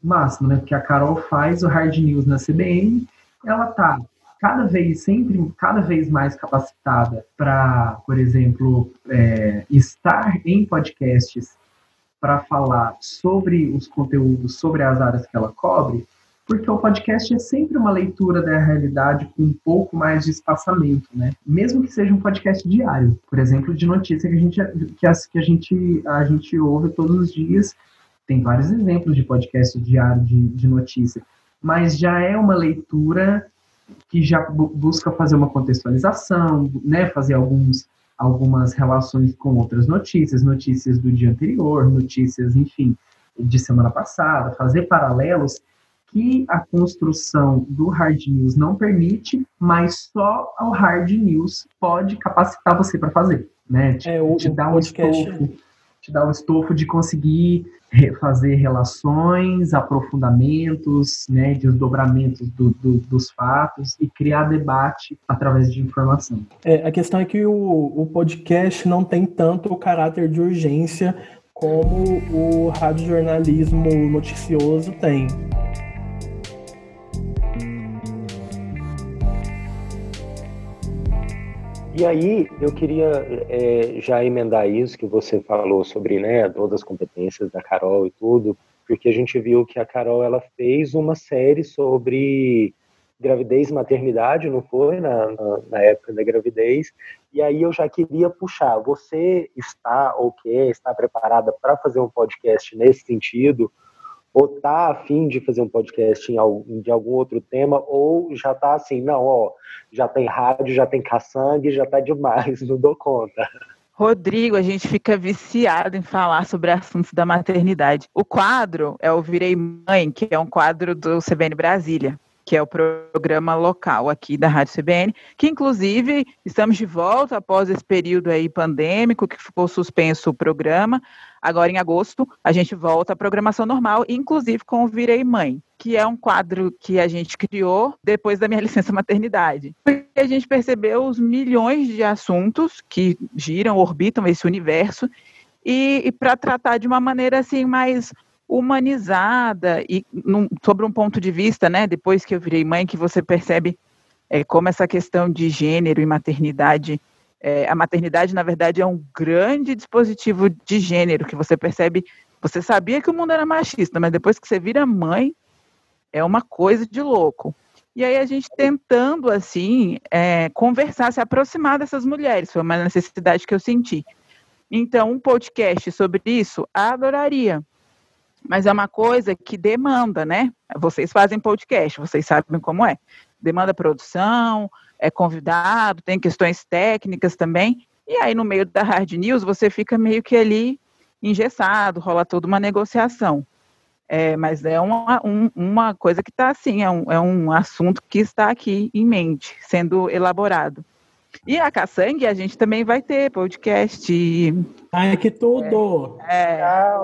Speaker 3: máximo, né? Porque a Carol faz o hard news na CBN, ela está cada vez, sempre, cada vez mais capacitada para, por exemplo, é, estar em podcasts para falar sobre os conteúdos, sobre as áreas que ela cobre, porque o podcast é sempre uma leitura da realidade com um pouco mais de espaçamento, né? Mesmo que seja um podcast diário, por exemplo, de notícia que a gente que, as, que a gente a gente ouve todos os dias. Tem vários exemplos de podcast diário de, de notícia, mas já é uma leitura que já busca fazer uma contextualização, né, fazer alguns, algumas relações com outras notícias, notícias do dia anterior, notícias, enfim, de semana passada, fazer paralelos que a construção do hard news não permite, mas só o hard news pode capacitar você para fazer, né?
Speaker 2: Te, é, o, te dar um podcast,
Speaker 3: te dá o estofo de conseguir fazer relações, aprofundamentos, né, desdobramentos do, do, dos fatos e criar debate através de informação.
Speaker 2: É, a questão é que o, o podcast não tem tanto o caráter de urgência como o radiojornalismo noticioso tem.
Speaker 1: E aí, eu queria é, já emendar isso que você falou sobre né, todas as competências da Carol e tudo, porque a gente viu que a Carol ela fez uma série sobre gravidez e maternidade, não foi? Na, na, na, época da gravidez. E aí eu já queria puxar. Você está ou quer, está preparada para fazer um podcast nesse sentido? Ou tá afim de fazer um podcast em, de algum outro tema, ou já tá assim, não, ó, já tem rádio, já tem caçangue, já tá demais, não dou conta.
Speaker 4: Rodrigo, a gente fica viciado em falar sobre assuntos da maternidade. O quadro é o Virei Mãe, que é um quadro do CBN Brasília que é o programa local aqui da Rádio CBN, que inclusive estamos de volta após esse período aí pandêmico, que ficou suspenso o programa. Agora, em agosto, a gente volta à programação normal, inclusive com o Virei Mãe, que é um quadro que a gente criou depois da minha licença maternidade. Porque a gente percebeu os milhões de assuntos que giram, orbitam esse universo, e, e para tratar de uma maneira assim mais humanizada e num, sobre um ponto de vista, né, depois que eu virei mãe, que você percebe é, como essa questão de gênero e maternidade, é, a maternidade, na verdade, é um grande dispositivo de gênero, que você percebe, você sabia que o mundo era machista, mas depois que você vira mãe, é uma coisa de louco. E aí a gente tentando, assim, é, conversar, se aproximar dessas mulheres, foi uma necessidade que eu senti. Então, um podcast sobre isso, adoraria mas é uma coisa que demanda, né? Vocês fazem podcast, vocês sabem como é. Demanda produção, é convidado, tem questões técnicas também. E aí, no meio da hard news, você fica meio que ali engessado, rola toda uma negociação. É, mas é uma, um, uma coisa que está assim, é um, é um assunto que está aqui em mente, sendo elaborado. E a Caçangue, a gente também vai ter podcast.
Speaker 2: Ai, que tudo!
Speaker 4: É, é,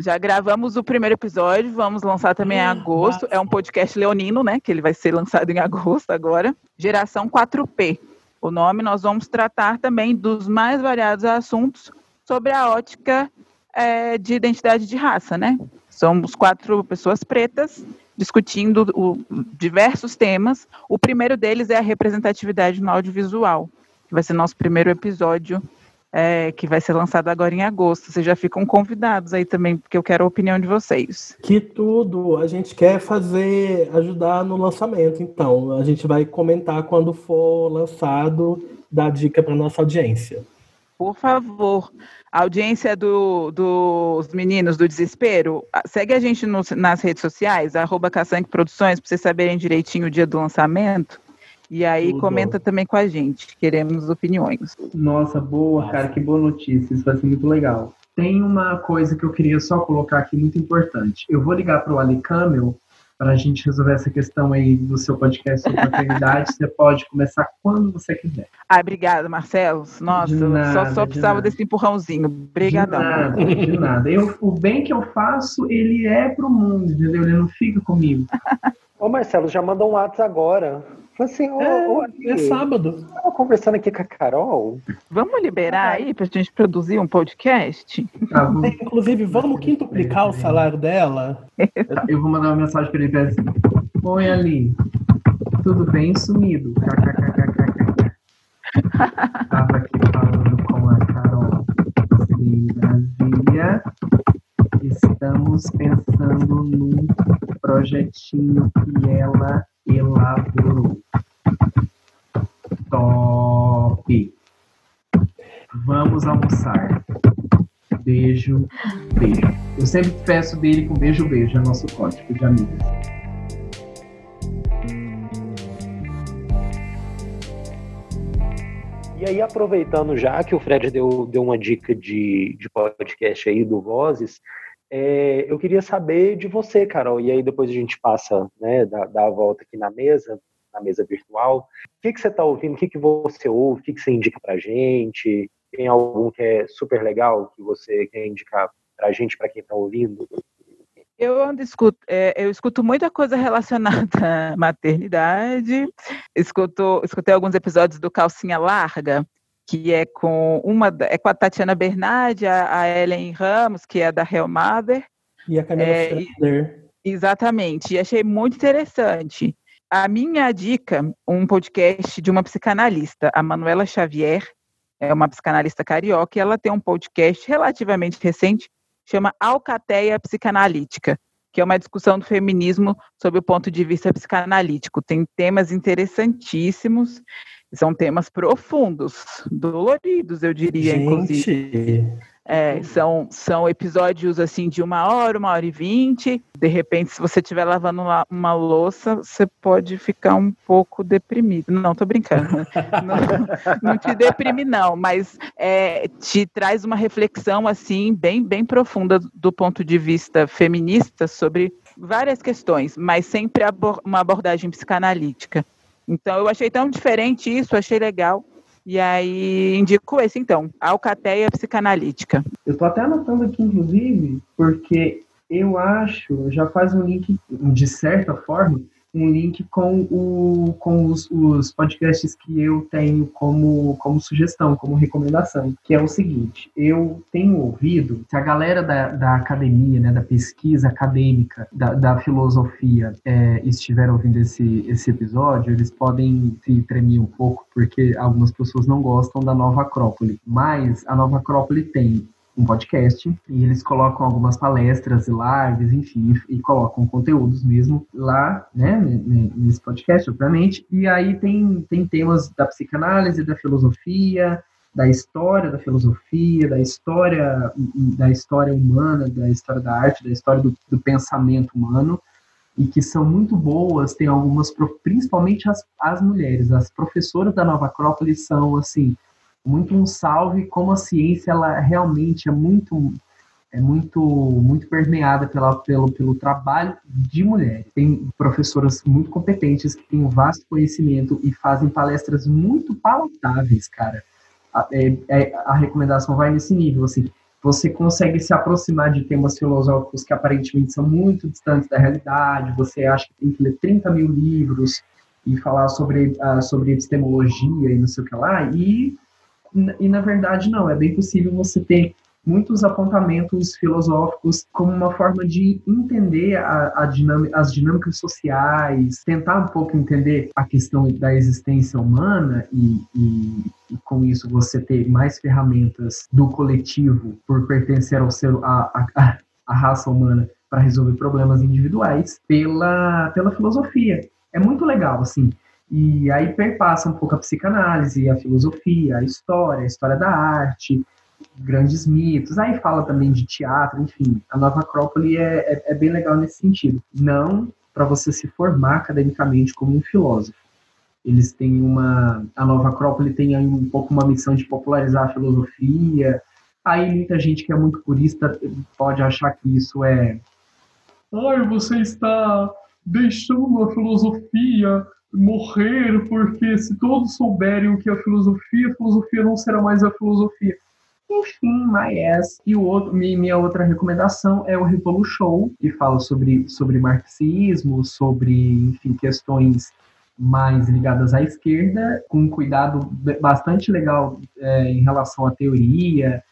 Speaker 4: já gravamos o primeiro episódio, vamos lançar também em agosto. É um podcast leonino, né? Que ele vai ser lançado em agosto agora. Geração 4P. O nome nós vamos tratar também dos mais variados assuntos sobre a ótica é, de identidade de raça, né? Somos quatro pessoas pretas discutindo o, diversos temas. O primeiro deles é a representatividade no audiovisual, que vai ser nosso primeiro episódio é, que vai ser lançado agora em agosto. Vocês já ficam convidados aí também, porque eu quero a opinião de vocês.
Speaker 2: Que tudo! A gente quer fazer, ajudar no lançamento, então. A gente vai comentar quando for lançado, dar dica para nossa audiência.
Speaker 4: Por favor. A audiência do, dos meninos do desespero, segue a gente no, nas redes sociais, arroba Produções, para vocês saberem direitinho o dia do lançamento. E aí Tudo. comenta também com a gente, queremos opiniões.
Speaker 3: Nossa, boa, cara, que boa notícia, isso vai ser muito legal. Tem uma coisa que eu queria só colocar aqui muito importante. Eu vou ligar para o Ali Camel para a gente resolver essa questão aí do seu podcast sobre paternidade. você pode começar quando você quiser.
Speaker 4: Ah, obrigada, Marcelo. Nossa, nada, só, só precisava nada. desse empurrãozinho. Obrigadão.
Speaker 3: De nada, de nada. Eu, o bem que eu faço, ele é pro mundo, entendeu? Ele não fica comigo.
Speaker 1: Ô, Marcelo, já mandou um WhatsApp agora. Assim, ô, é, ô,
Speaker 2: é sábado.
Speaker 1: Estava conversando aqui com a Carol.
Speaker 4: Vamos liberar aí para a gente produzir um podcast?
Speaker 2: Ah, Inclusive, vamos quintuplicar o salário dela.
Speaker 3: Eu vou mandar uma mensagem para ele assim. Oi, Ali. Tudo bem sumido? Estava aqui falando com a Carol de Brasília. Estamos pensando num projetinho que ela elaborou. Top! Vamos almoçar. Beijo, beijo. Eu sempre peço dele com beijo, beijo, é nosso código de amigos.
Speaker 1: E aí, aproveitando já que o Fred deu, deu uma dica de, de podcast aí do Vozes, é, eu queria saber de você, Carol, e aí depois a gente passa, né, dá, a volta aqui na mesa. Na mesa virtual. O que, que você está ouvindo? O que, que você ouve? O que, que você indica para gente? Tem algum que é super legal que você quer indicar para a gente, para quem está ouvindo?
Speaker 4: Eu ando, escuto, é, eu escuto muita coisa relacionada à maternidade. Escuto, escutei alguns episódios do Calcinha Larga, que é com uma é com a Tatiana Bernardi, a, a Ellen Ramos, que é da Real Mother.
Speaker 2: E a Camila é,
Speaker 4: Exatamente, e achei muito interessante. A minha dica, um podcast de uma psicanalista, a Manuela Xavier, é uma psicanalista carioca, e ela tem um podcast relativamente recente chama Alcateia Psicanalítica, que é uma discussão do feminismo sob o ponto de vista psicanalítico. Tem temas interessantíssimos, são temas profundos, doloridos, eu diria,
Speaker 2: Gente.
Speaker 4: inclusive. É, são, são episódios assim de uma hora, uma hora e vinte. De repente, se você estiver lavando uma, uma, louça, você pode ficar um pouco deprimido. Não, tô brincando. não, não, te deprime, não, mas é, te traz uma reflexão assim bem, bem profunda do ponto de vista feminista sobre várias questões, mas sempre uma abordagem psicanalítica. Então, eu achei tão diferente isso, achei legal. E aí indico esse então, Alcateia Psicanalítica.
Speaker 3: Eu tô até anotando aqui, inclusive, porque eu acho, já faz um link, de certa forma, um link com, o, com os, os, podcasts que eu tenho como, como sugestão, como recomendação, que é o seguinte, eu tenho ouvido, se a galera da, da academia, né, da pesquisa acadêmica, da, da filosofia, é, estiver ouvindo esse, esse episódio, eles podem se tremer um pouco, porque algumas pessoas não gostam da Nova Acrópole, mas a Nova Acrópole tem um podcast e eles colocam algumas palestras e lives, enfim, e colocam conteúdos mesmo lá, né, nesse podcast, obviamente. E aí tem, tem temas da psicanálise, da filosofia, da história da filosofia, da história da história humana, da história da arte, da história do, do pensamento humano e que são muito boas. Tem algumas, principalmente as, as mulheres, as professoras da Nova Acrópole são assim muito um salve como a ciência ela realmente é muito é muito muito permeada pela, pelo, pelo trabalho de mulheres. Tem professoras muito competentes que têm um vasto conhecimento e fazem palestras muito palatáveis, cara. A, é, é, a recomendação vai nesse nível, assim, você consegue se aproximar de temas filosóficos que aparentemente são muito distantes da realidade, você acha que tem que ler 30 mil livros e falar sobre, uh, sobre epistemologia e não sei o que lá, e e na verdade não, é bem possível você ter muitos apontamentos filosóficos como uma forma de entender a, a dinâmica, as dinâmicas sociais, tentar um pouco entender a questão da existência humana e, e, e com isso você ter mais ferramentas do coletivo por pertencer ao ser a, a, a raça humana para resolver problemas individuais pela, pela filosofia. É muito legal, assim. E aí perpassa um pouco a psicanálise, a filosofia, a história, a história da arte, grandes mitos. Aí fala também de teatro, enfim. A Nova Acrópole é, é, é bem legal nesse sentido. Não para você se formar academicamente como um filósofo. Eles têm uma. A Nova Acrópole tem um pouco uma missão de popularizar a filosofia. Aí muita gente que é muito purista pode achar que isso é. Ai, você está deixando a filosofia morrer, porque se todos souberem o que é a filosofia, a filosofia não será mais a filosofia. Enfim, my ass. E o outro, minha outra recomendação é o Revolu Show, que fala sobre, sobre marxismo, sobre, enfim, questões mais ligadas à esquerda, com um cuidado bastante legal é, em relação à teoria,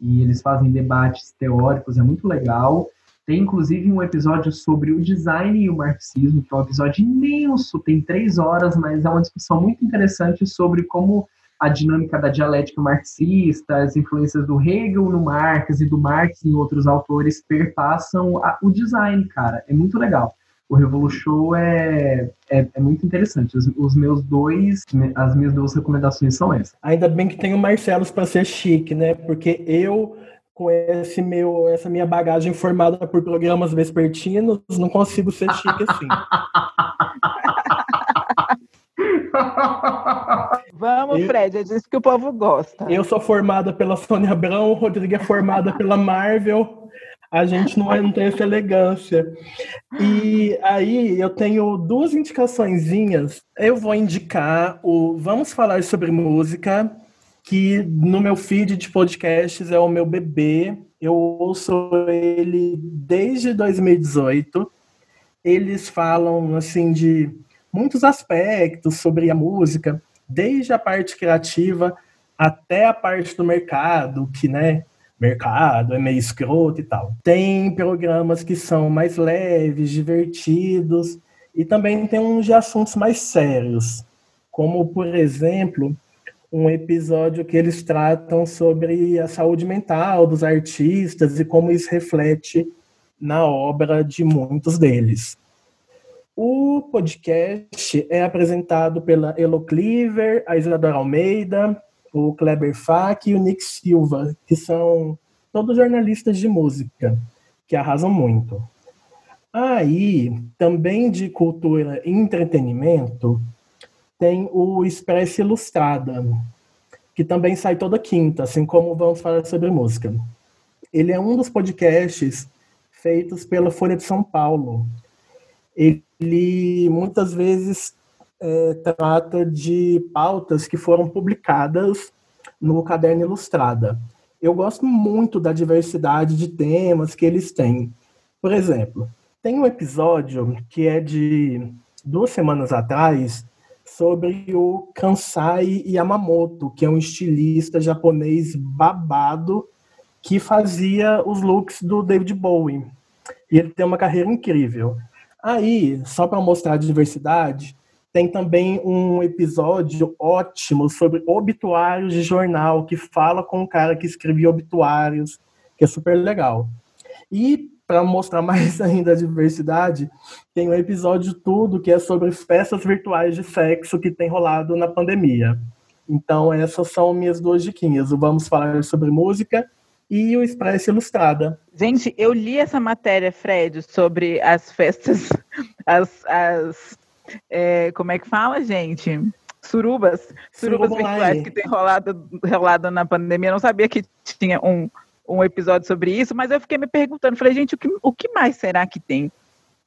Speaker 3: e eles fazem debates teóricos, é muito legal. Tem inclusive um episódio sobre o design e o marxismo, que é um episódio imenso, tem três horas, mas é uma discussão muito interessante sobre como a dinâmica da dialética marxista, as influências do Hegel no Marx e do Marx em outros autores perpassam a, o design, cara. É muito legal. O Revolution é, é, é muito interessante. Os, os, meus dois, as minhas duas recomendações são essas.
Speaker 2: Ainda bem que tem o Marcelos para ser chique, né? Porque eu com esse meu, essa minha bagagem formada por programas vespertinos, não consigo ser chique assim.
Speaker 4: Vamos, eu, Fred, é disso que o povo gosta.
Speaker 2: Eu sou formada pela Sônia Abrão, o Rodrigo é formada pela Marvel. A gente não, é, não tem essa elegância. E aí eu tenho duas indicaçõezinhas. Eu vou indicar o Vamos Falar sobre Música, que no meu feed de podcasts é o meu bebê. Eu ouço ele desde 2018. Eles falam assim de muitos aspectos sobre a música, desde a parte criativa até a parte do mercado, que, né, mercado é meio escroto e tal. Tem programas que são mais leves, divertidos, e também tem uns de assuntos mais sérios, como, por exemplo, um episódio que eles tratam sobre a saúde mental dos artistas e como isso reflete na obra de muitos deles. O podcast é apresentado pela Elo Cleaver, a Isadora Almeida, o Kleber Fak e o Nick Silva, que são todos jornalistas de música, que arrasam muito. Aí, também de cultura e entretenimento, tem o Express Ilustrada, que também sai toda quinta, assim como vamos falar sobre música. Ele é um dos podcasts feitos pela Folha de São Paulo, ele muitas vezes é, trata de pautas que foram publicadas no Caderno Ilustrada. Eu gosto muito da diversidade de temas que eles têm. Por exemplo, tem um episódio que é de duas semanas atrás sobre o Kansai Yamamoto, que é um estilista japonês babado que fazia os looks do David Bowie. E ele tem uma carreira incrível. Aí, só para mostrar a diversidade, tem também um episódio ótimo sobre obituários de jornal, que fala com um cara que escrevia obituários, que é super legal. E para mostrar mais ainda a diversidade, tem um episódio tudo que é sobre festas virtuais de sexo que tem rolado na pandemia. Então, essas são minhas duas diquinhas. Vamos falar sobre música e o Express Ilustrada.
Speaker 4: Gente, eu li essa matéria, Fred, sobre as festas, as, as é, como é que fala, gente? Surubas, surubas Suruba virtuais que tem rolado, rolado na pandemia. Eu não sabia que tinha um, um episódio sobre isso, mas eu fiquei me perguntando, falei, gente, o que, o que mais será que tem?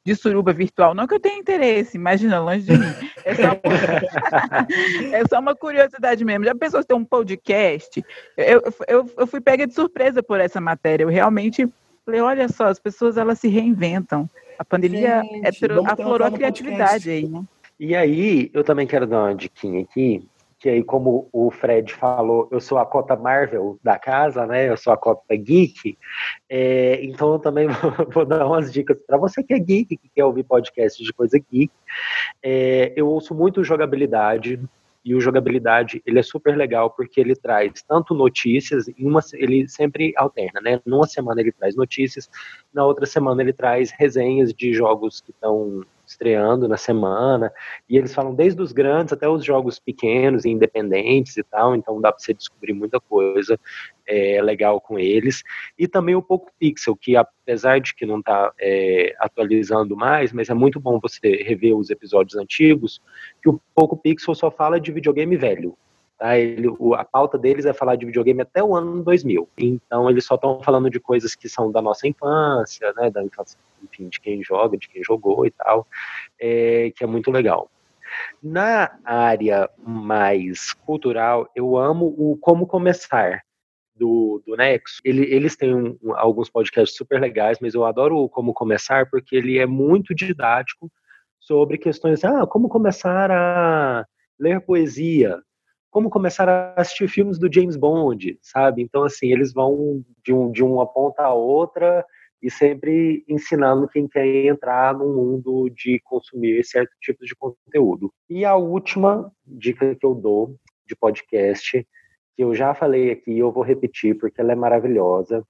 Speaker 4: de suruba virtual. Não que eu tenha interesse, imagina, longe de mim. É só, é só uma curiosidade mesmo. Já pensou se tem um podcast? Eu, eu, eu fui pega de surpresa por essa matéria. Eu realmente falei, olha só, as pessoas elas se reinventam. A pandemia Gente, é, aflorou a criatividade aí, né?
Speaker 1: E aí, eu também quero dar uma diquinha aqui, que aí, como o Fred falou, eu sou a cota Marvel da casa, né? Eu sou a cota geek. É, então, eu também vou, dar umas dicas para você que é geek, que quer ouvir podcast de coisa geek. É, eu ouço muito jogabilidade, e o jogabilidade ele é super legal porque ele traz tanto notícias, uma, ele sempre alterna, né? Numa semana ele traz notícias, na outra semana ele traz resenhas de jogos que estão estreando na semana, e eles falam desde os grandes até os jogos pequenos e independentes e tal, então dá para você descobrir muita coisa é, legal com eles. E também o Poco Pixel, que apesar de que não está é, atualizando mais, mas é muito bom você rever os episódios antigos, que o Poco Pixel só fala de videogame velho. Tá? Ele, o, a pauta deles é falar de videogame até o ano 2000. Então, eles só estão falando de coisas que são da nossa infância, né, da infância, enfim, de quem joga, de quem jogou e tal, é, que é muito legal. Na área mais cultural, eu amo o Como Começar, do, do Nexo, ele, eles têm um, alguns podcasts super legais, mas eu adoro o Como Começar porque ele é muito didático sobre questões, ah, como começar a ler poesia, como começar a assistir filmes do James Bond, sabe? Então, assim, eles vão de, um, de uma ponta a outra e sempre ensinando quem quer entrar no mundo de consumir certo tipo de conteúdo. E a última dica que eu dou de podcast, que eu já falei aqui, eu vou repetir porque ela é maravilhosa,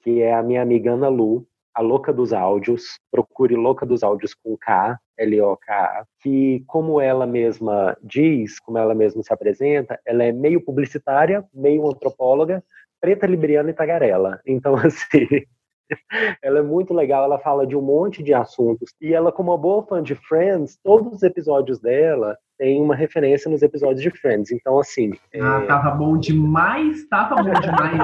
Speaker 1: que é a minha amiga Ana Lu, a Louca dos Áudios, procure Louca dos Áudios com K, L-O-K-A, que, como ela mesma diz, como ela mesma se apresenta, ela é meio publicitária, meio antropóloga, preta, libriana e tagarela. Então, assim, ela é muito legal, ela fala de um monte de assuntos. E ela, como uma boa fã de Friends, todos os episódios dela tem uma referência nos episódios de Friends. Então, assim.
Speaker 3: Ah, é... tava bom demais, tava bom demais.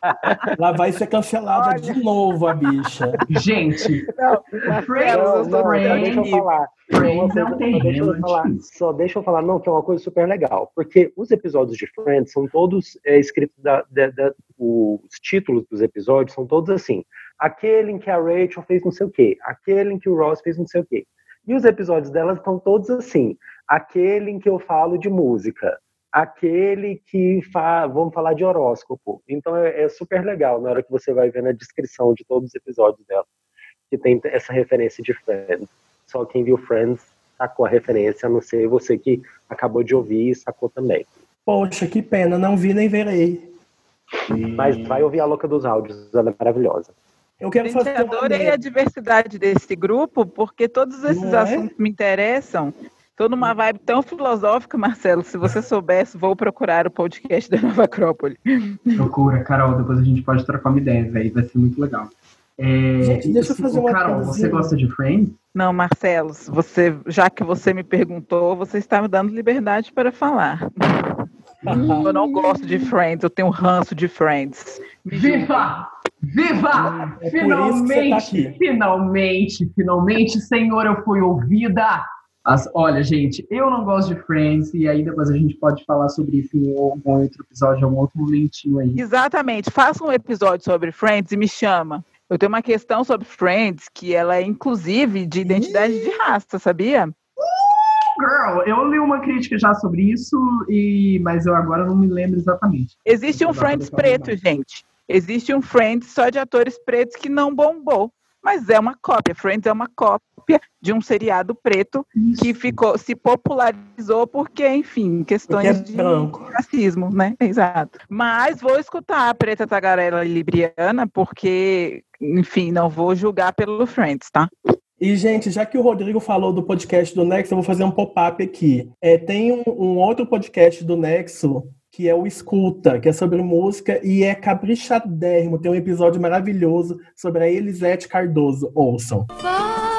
Speaker 2: Lá vai ser cancelada Olha. de novo a bicha.
Speaker 3: Gente, não, Friends, não, não, Friends,
Speaker 1: deixa eu falar. Friends é um terreno deixa eu falar, Só deixa eu falar, não, que é uma coisa super legal. Porque os episódios de Friends são todos é, escritos, da, da, da, os títulos dos episódios são todos assim. Aquele em que a Rachel fez não sei o quê, aquele em que o Ross fez não sei o quê. E os episódios delas estão todos assim aquele em que eu falo de música, aquele que fa vamos falar de horóscopo. Então é, é, super legal na hora que você vai ver na descrição de todos os episódios dela, que tem essa referência de Friends. Só quem viu Friends sacou a referência, a não ser você que acabou de ouvir e sacou também.
Speaker 2: Poxa, que pena, não vi nem verei.
Speaker 1: Mas vai ouvir a Louca dos Áudios, ela é maravilhosa.
Speaker 4: Eu quero fazer adorei a diversidade desse grupo, porque todos esses é? assuntos me interessam. Tô numa vibe tão filosófica, Marcelo. Se você soubesse, vou procurar o podcast da Nova Acrópole.
Speaker 3: Procura, Carol. Depois a gente pode trocar uma ideia, velho. Vai ser muito legal. É,
Speaker 2: gente, deixa eu fazer uma
Speaker 3: Carol, você gosta de Friends?
Speaker 4: Não, Marcelo, você, já que você me perguntou, você está me dando liberdade para falar. eu não gosto de Friends, eu tenho ranço de Friends.
Speaker 3: Viva! Viva! É finalmente, tá finalmente, finalmente, Senhor, eu fui ouvida. As, olha, gente, eu não gosto de Friends, e aí depois a gente pode falar sobre isso em algum outro episódio, em algum outro momentinho aí.
Speaker 4: Exatamente. Faça um episódio sobre Friends e me chama. Eu tenho uma questão sobre Friends que ela é inclusive de identidade de raça, sabia?
Speaker 3: Girl, eu li uma crítica já sobre isso, e mas eu agora não me lembro exatamente.
Speaker 4: Existe um Friends preto, gente. Existe um Friends só de atores pretos que não bombou mas é uma cópia. Friends é uma cópia de um seriado preto Isso. que ficou se popularizou porque, enfim, questões é de branco. racismo, né? Exato. Mas vou escutar a Preta Tagarela Libriana porque, enfim, não vou julgar pelo Friends, tá?
Speaker 2: E, gente, já que o Rodrigo falou do podcast do Nexo, eu vou fazer um pop-up aqui. É, tem um, um outro podcast do Nexo que é o Escuta, que é sobre música e é caprichadérrimo. Tem um episódio maravilhoso sobre a Elisete Cardoso. Ouçam. Vai,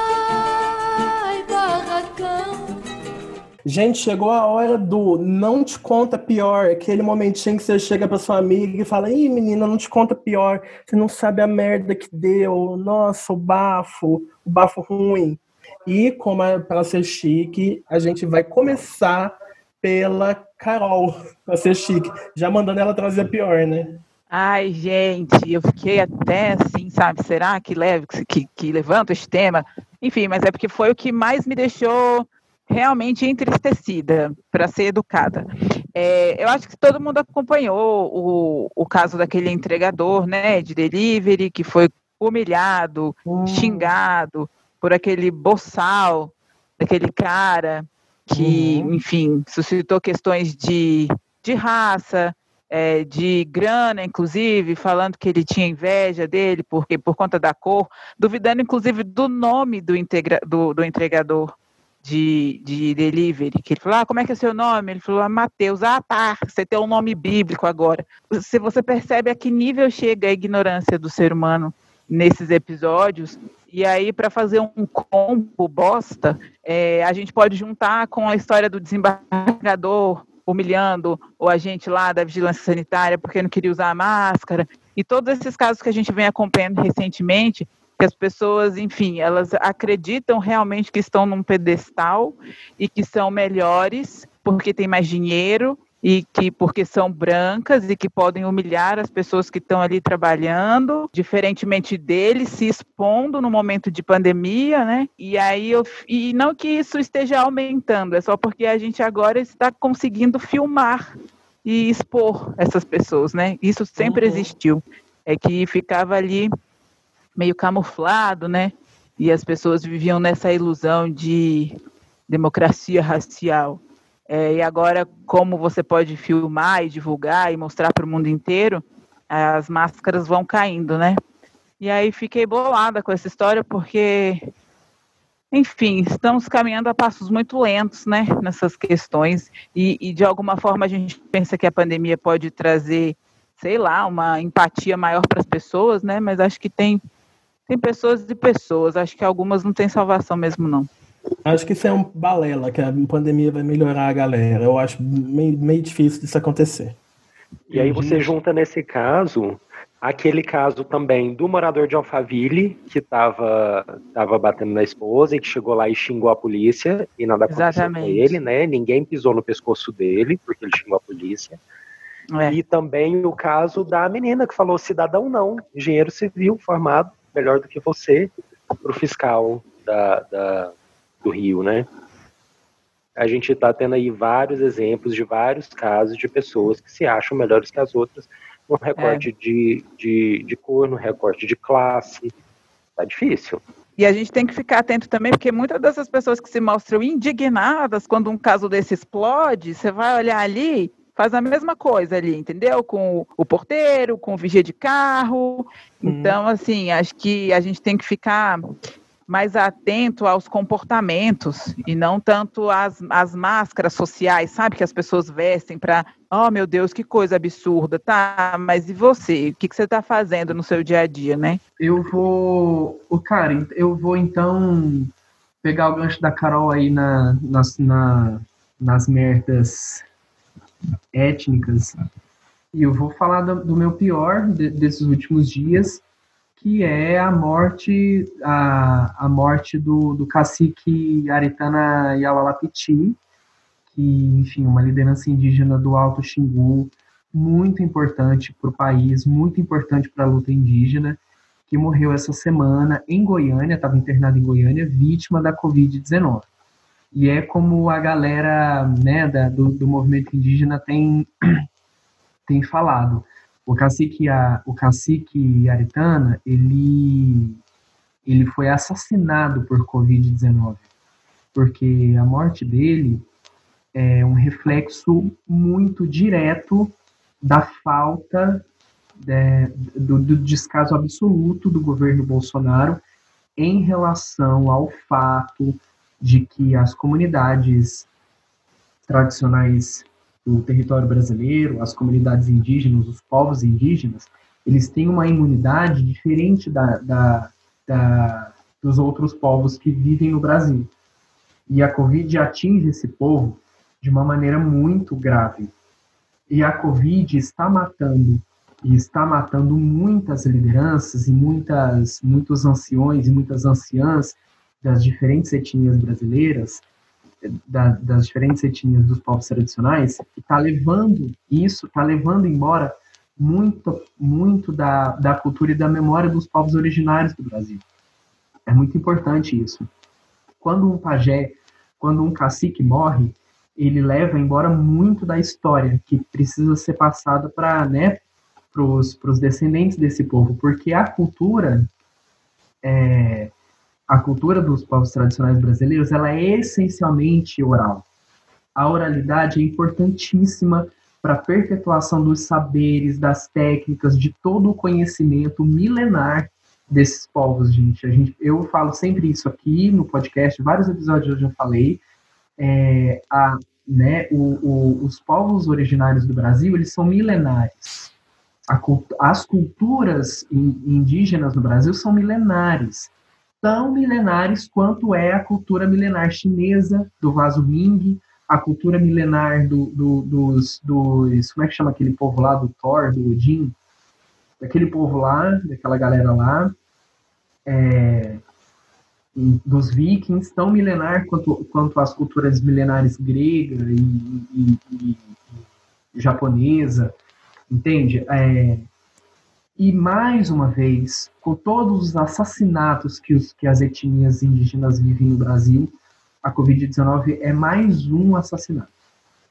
Speaker 2: Gente, chegou a hora do não te conta pior, aquele momentinho que você chega pra sua amiga e fala: Ih, menina, não te conta pior, você não sabe a merda que deu, nossa, o bafo, o bafo ruim. E como é para ser chique, a gente vai começar pela Carol, pra ser chique. Já mandando ela trazer a pior, né?
Speaker 4: Ai, gente, eu fiquei até assim, sabe? Será que, leve, que, que levanta esse tema? Enfim, mas é porque foi o que mais me deixou realmente entristecida, para ser educada. É, eu acho que todo mundo acompanhou o, o caso daquele entregador, né, de delivery, que foi humilhado, hum. xingado por aquele boçal daquele cara que, uhum. enfim, suscitou questões de, de raça, é, de grana, inclusive, falando que ele tinha inveja dele porque por conta da cor, duvidando inclusive do nome do, integra, do, do entregador de, de delivery, que ele falou, ah, como é que é seu nome? Ele falou, ah, Mateus, ah, tá, você tem um nome bíblico agora. Se você percebe a que nível chega a ignorância do ser humano nesses episódios, e aí, para fazer um combo bosta, é, a gente pode juntar com a história do desembargador humilhando o agente lá da vigilância sanitária porque não queria usar a máscara. E todos esses casos que a gente vem acompanhando recentemente, que as pessoas, enfim, elas acreditam realmente que estão num pedestal e que são melhores porque tem mais dinheiro e que porque são brancas e que podem humilhar as pessoas que estão ali trabalhando, diferentemente deles, se expondo no momento de pandemia, né? E aí eu e não que isso esteja aumentando, é só porque a gente agora está conseguindo filmar e expor essas pessoas, né? Isso sempre uhum. existiu. É que ficava ali meio camuflado, né? E as pessoas viviam nessa ilusão de democracia racial. É, e agora, como você pode filmar e divulgar e mostrar para o mundo inteiro, as máscaras vão caindo, né? E aí fiquei bolada com essa história, porque, enfim, estamos caminhando a passos muito lentos, né, nessas questões, e, e de alguma forma a gente pensa que a pandemia pode trazer, sei lá, uma empatia maior para as pessoas, né, mas acho que tem, tem pessoas e pessoas, acho que algumas não têm salvação mesmo, não.
Speaker 2: Acho que isso é um balela, que a pandemia vai melhorar a galera. Eu acho meio, meio difícil disso acontecer.
Speaker 1: E aí você junta nesse caso aquele caso também do morador de Alphaville que estava tava batendo na esposa e que chegou lá e xingou a polícia e nada aconteceu Exatamente. com ele, né? Ninguém pisou no pescoço dele porque ele xingou a polícia. É. E também o caso da menina que falou cidadão não, engenheiro civil formado, melhor do que você, para o fiscal da, da, do Rio, né? A gente está tendo aí vários exemplos de vários casos de pessoas que se acham melhores que as outras no recorte é. de, de, de cor, no recorte de classe. Tá difícil.
Speaker 4: E a gente tem que ficar atento também, porque muitas dessas pessoas que se mostram indignadas quando um caso desse explode, você vai olhar ali, faz a mesma coisa ali, entendeu? Com o porteiro, com o vigia de carro. Uhum. Então, assim, acho que a gente tem que ficar mais atento aos comportamentos e não tanto às, às máscaras sociais, sabe? Que as pessoas vestem para, oh meu Deus, que coisa absurda, tá? Mas e você? O que, que você está fazendo no seu dia a dia, né?
Speaker 3: Eu vou. O cara, eu vou então pegar o gancho da Carol aí na, nas, na, nas merdas étnicas. E eu vou falar do, do meu pior de, desses últimos dias, que é a morte a, a morte do, do cacique Aritana Yawalapiti, que, enfim, uma liderança indígena do Alto Xingu, muito importante para o país, muito importante para a luta indígena, que morreu essa semana em Goiânia, estava internado em Goiânia, vítima da Covid-19. E é como a galera né, da, do, do movimento indígena tem, tem falado. O cacique, a, o cacique Aritana, ele, ele foi assassinado por Covid-19, porque a morte dele é um reflexo muito direto da falta de, do, do descaso absoluto do governo Bolsonaro em relação ao fato de que as comunidades tradicionais do território brasileiro, as comunidades indígenas, os povos indígenas, eles têm uma imunidade diferente da, da, da, dos outros povos que vivem no Brasil. E a Covid atinge esse povo de uma maneira muito grave. E a Covid está matando e está matando muitas lideranças e muitas muitos anciões e muitas anciãs das diferentes etnias brasileiras da, das diferentes etnias dos povos tradicionais, está levando isso, está levando embora muito, muito da, da cultura e da memória dos povos originários do Brasil. É muito importante isso. Quando um pajé, quando um cacique morre, ele leva embora muito da história que precisa ser passada para né, os descendentes desse povo, porque a cultura é, a cultura dos povos tradicionais brasileiros ela é essencialmente oral. A oralidade é importantíssima para a perpetuação dos saberes, das técnicas, de todo o conhecimento milenar desses povos, gente. A gente eu falo sempre isso aqui no podcast, vários episódios eu já falei. É, a, né, o, o, os povos originários do Brasil, eles são milenares. A, as culturas indígenas no Brasil são milenares tão milenares quanto é a cultura milenar chinesa do vaso Ming, a cultura milenar do, do, dos, dos. Como é que chama aquele povo lá do Thor, do Odin? Daquele povo lá, daquela galera lá. É, dos vikings, tão milenar quanto, quanto as culturas milenares grega e, e, e, e japonesa, entende? É, e mais uma vez, com todos os assassinatos que, os, que as etnias indígenas vivem no Brasil, a Covid-19 é mais um assassinato.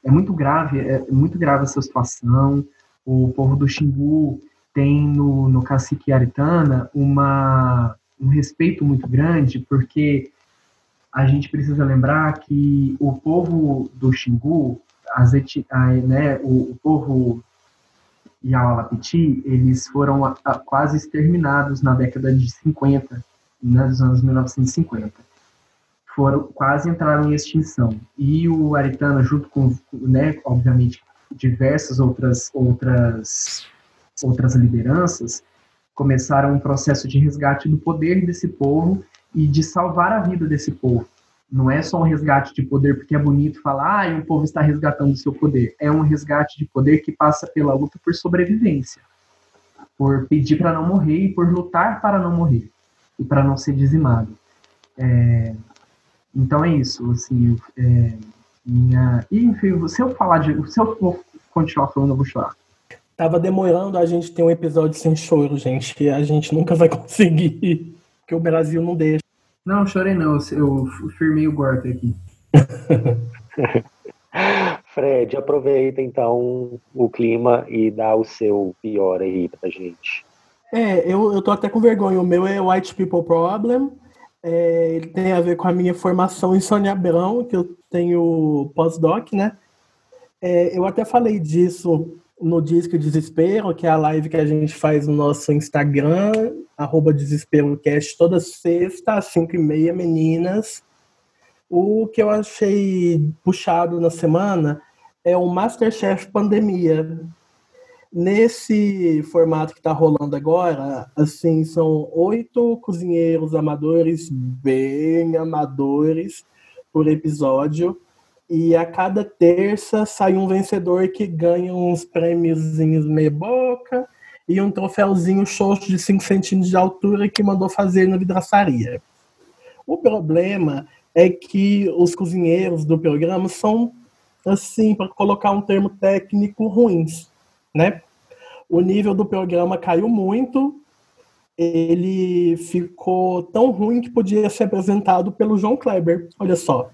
Speaker 3: É muito grave, é muito grave essa situação. O povo do Xingu tem no, no cacique Aritana uma, um respeito muito grande, porque a gente precisa lembrar que o povo do Xingu, as eti, a, né, o, o povo e a Alapiti, eles foram quase exterminados na década de 50, né, nos anos 1950. Foram, quase entraram em extinção. E o Aritana, junto com, né, obviamente, diversas outras, outras, outras lideranças, começaram um processo de resgate do poder desse povo e de salvar a vida desse povo. Não é só um resgate de poder porque é bonito falar, ah, o povo está resgatando seu poder. É um resgate de poder que passa pela luta por sobrevivência, por pedir para não morrer e por lutar para não morrer e para não ser dizimado. É, então é isso, assim, é, minha. E, enfim, se eu falar de. Se eu for continuar falando, eu vou chorar.
Speaker 2: Tava demorando a gente ter um episódio sem choro, gente. A gente nunca vai conseguir. Porque o Brasil não deixa.
Speaker 3: Não, chorei não. Eu firmei o golpe aqui.
Speaker 1: Fred, aproveita então o clima e dá o seu pior aí pra gente.
Speaker 2: É, eu, eu tô até com vergonha. O meu é White People Problem. É, ele tem a ver com a minha formação em Sônia Abrão, que eu tenho pós-doc, né? É, eu até falei disso no Disco Desespero, que é a live que a gente faz no nosso Instagram, arroba DesesperoCast, toda sexta, às 5 e meia, meninas. O que eu achei puxado na semana é o Masterchef Pandemia, Nesse formato que está rolando agora, assim, são oito cozinheiros amadores, bem amadores, por episódio. E a cada terça sai um vencedor que ganha uns prêmiozinhos meia boca e um troféuzinho xoxo de 5 centímetros de altura que mandou fazer na vidraçaria. O problema é que os cozinheiros do programa são, assim, para colocar um termo técnico, ruins né? O nível do programa caiu muito. Ele ficou tão ruim que podia ser apresentado pelo João Kleber. Olha só.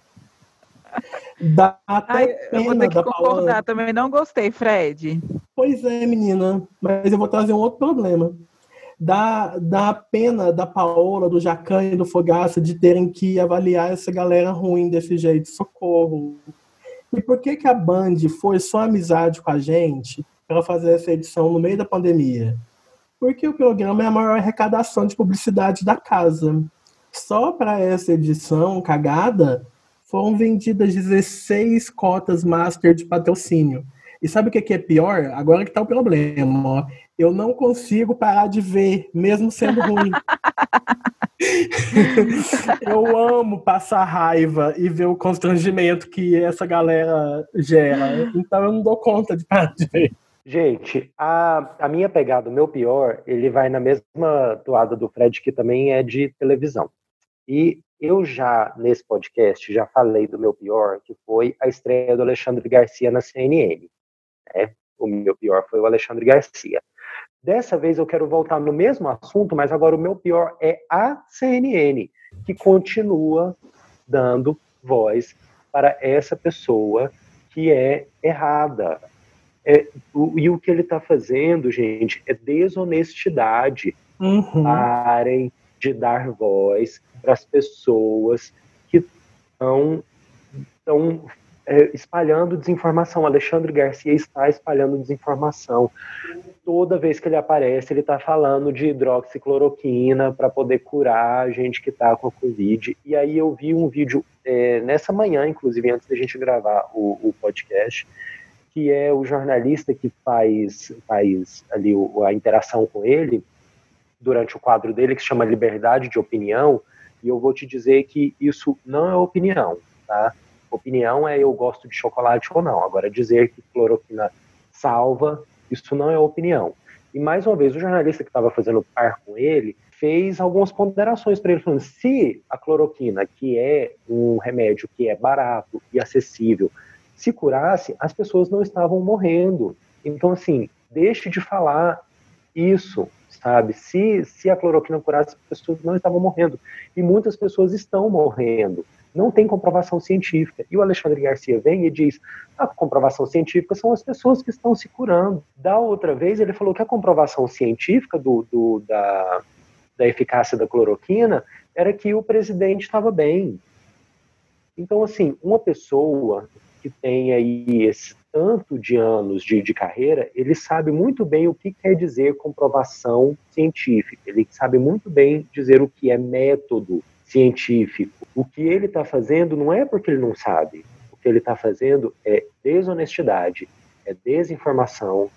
Speaker 4: Dá até Ai, pena eu vou ter que concordar, Paola. também não gostei, Fred.
Speaker 2: Pois é, menina, mas eu vou trazer um outro problema. Dá, dá pena da Paola, do Jacan e do Fogaça de terem que avaliar essa galera ruim desse jeito. Socorro. E por que, que a Band foi só amizade com a gente para fazer essa edição no meio da pandemia? Porque o programa é a maior arrecadação de publicidade da casa. Só para essa edição cagada foram vendidas 16 cotas master de patrocínio. E sabe o que é pior? Agora que está o problema. Ó. Eu não consigo parar de ver, mesmo sendo ruim. eu amo passar raiva e ver o constrangimento que essa galera gera. Então eu não dou conta de parar de ver.
Speaker 1: Gente, a, a minha pegada, o meu pior, ele vai na mesma toada do Fred, que também é de televisão. E eu já, nesse podcast, já falei do meu pior, que foi a estreia do Alexandre Garcia na CNN. Né? O meu pior foi o Alexandre Garcia. Dessa vez eu quero voltar no mesmo assunto, mas agora o meu pior é a CNN, que continua dando voz para essa pessoa que é errada, é, o, e o que ele está fazendo, gente, é desonestidade. Uhum. Parem de dar voz para as pessoas que estão é, espalhando desinformação. Alexandre Garcia está espalhando desinformação. Toda vez que ele aparece, ele está falando de hidroxicloroquina para poder curar a gente que está com a Covid. E aí eu vi um vídeo é, nessa manhã, inclusive, antes da gente gravar o, o podcast, que é o jornalista que faz, faz ali o, a interação com ele, durante o quadro dele, que se chama Liberdade de Opinião, e eu vou te dizer que isso não é opinião, tá? Opinião é eu gosto de chocolate ou não. Agora, dizer que cloroquina salva, isso não é opinião. E mais uma vez, o jornalista que estava fazendo par com ele fez algumas ponderações para ele, falando: se a cloroquina, que é um remédio que é barato e acessível, se curasse, as pessoas não estavam morrendo. Então, assim, deixe de falar isso, sabe? Se, se a cloroquina curasse, as pessoas não estavam morrendo. E muitas pessoas estão morrendo. Não tem comprovação científica. E o Alexandre Garcia vem e diz: a comprovação científica são as pessoas que estão se curando. Da outra vez, ele falou que a comprovação científica do, do da, da eficácia da cloroquina era que o presidente estava bem. Então, assim, uma pessoa que tem aí esse tanto de anos de, de carreira, ele sabe muito bem o que quer dizer comprovação científica, ele sabe muito bem dizer o que é método científico. O que ele está fazendo não é porque ele não sabe, o que ele está fazendo é desonestidade, é desinformação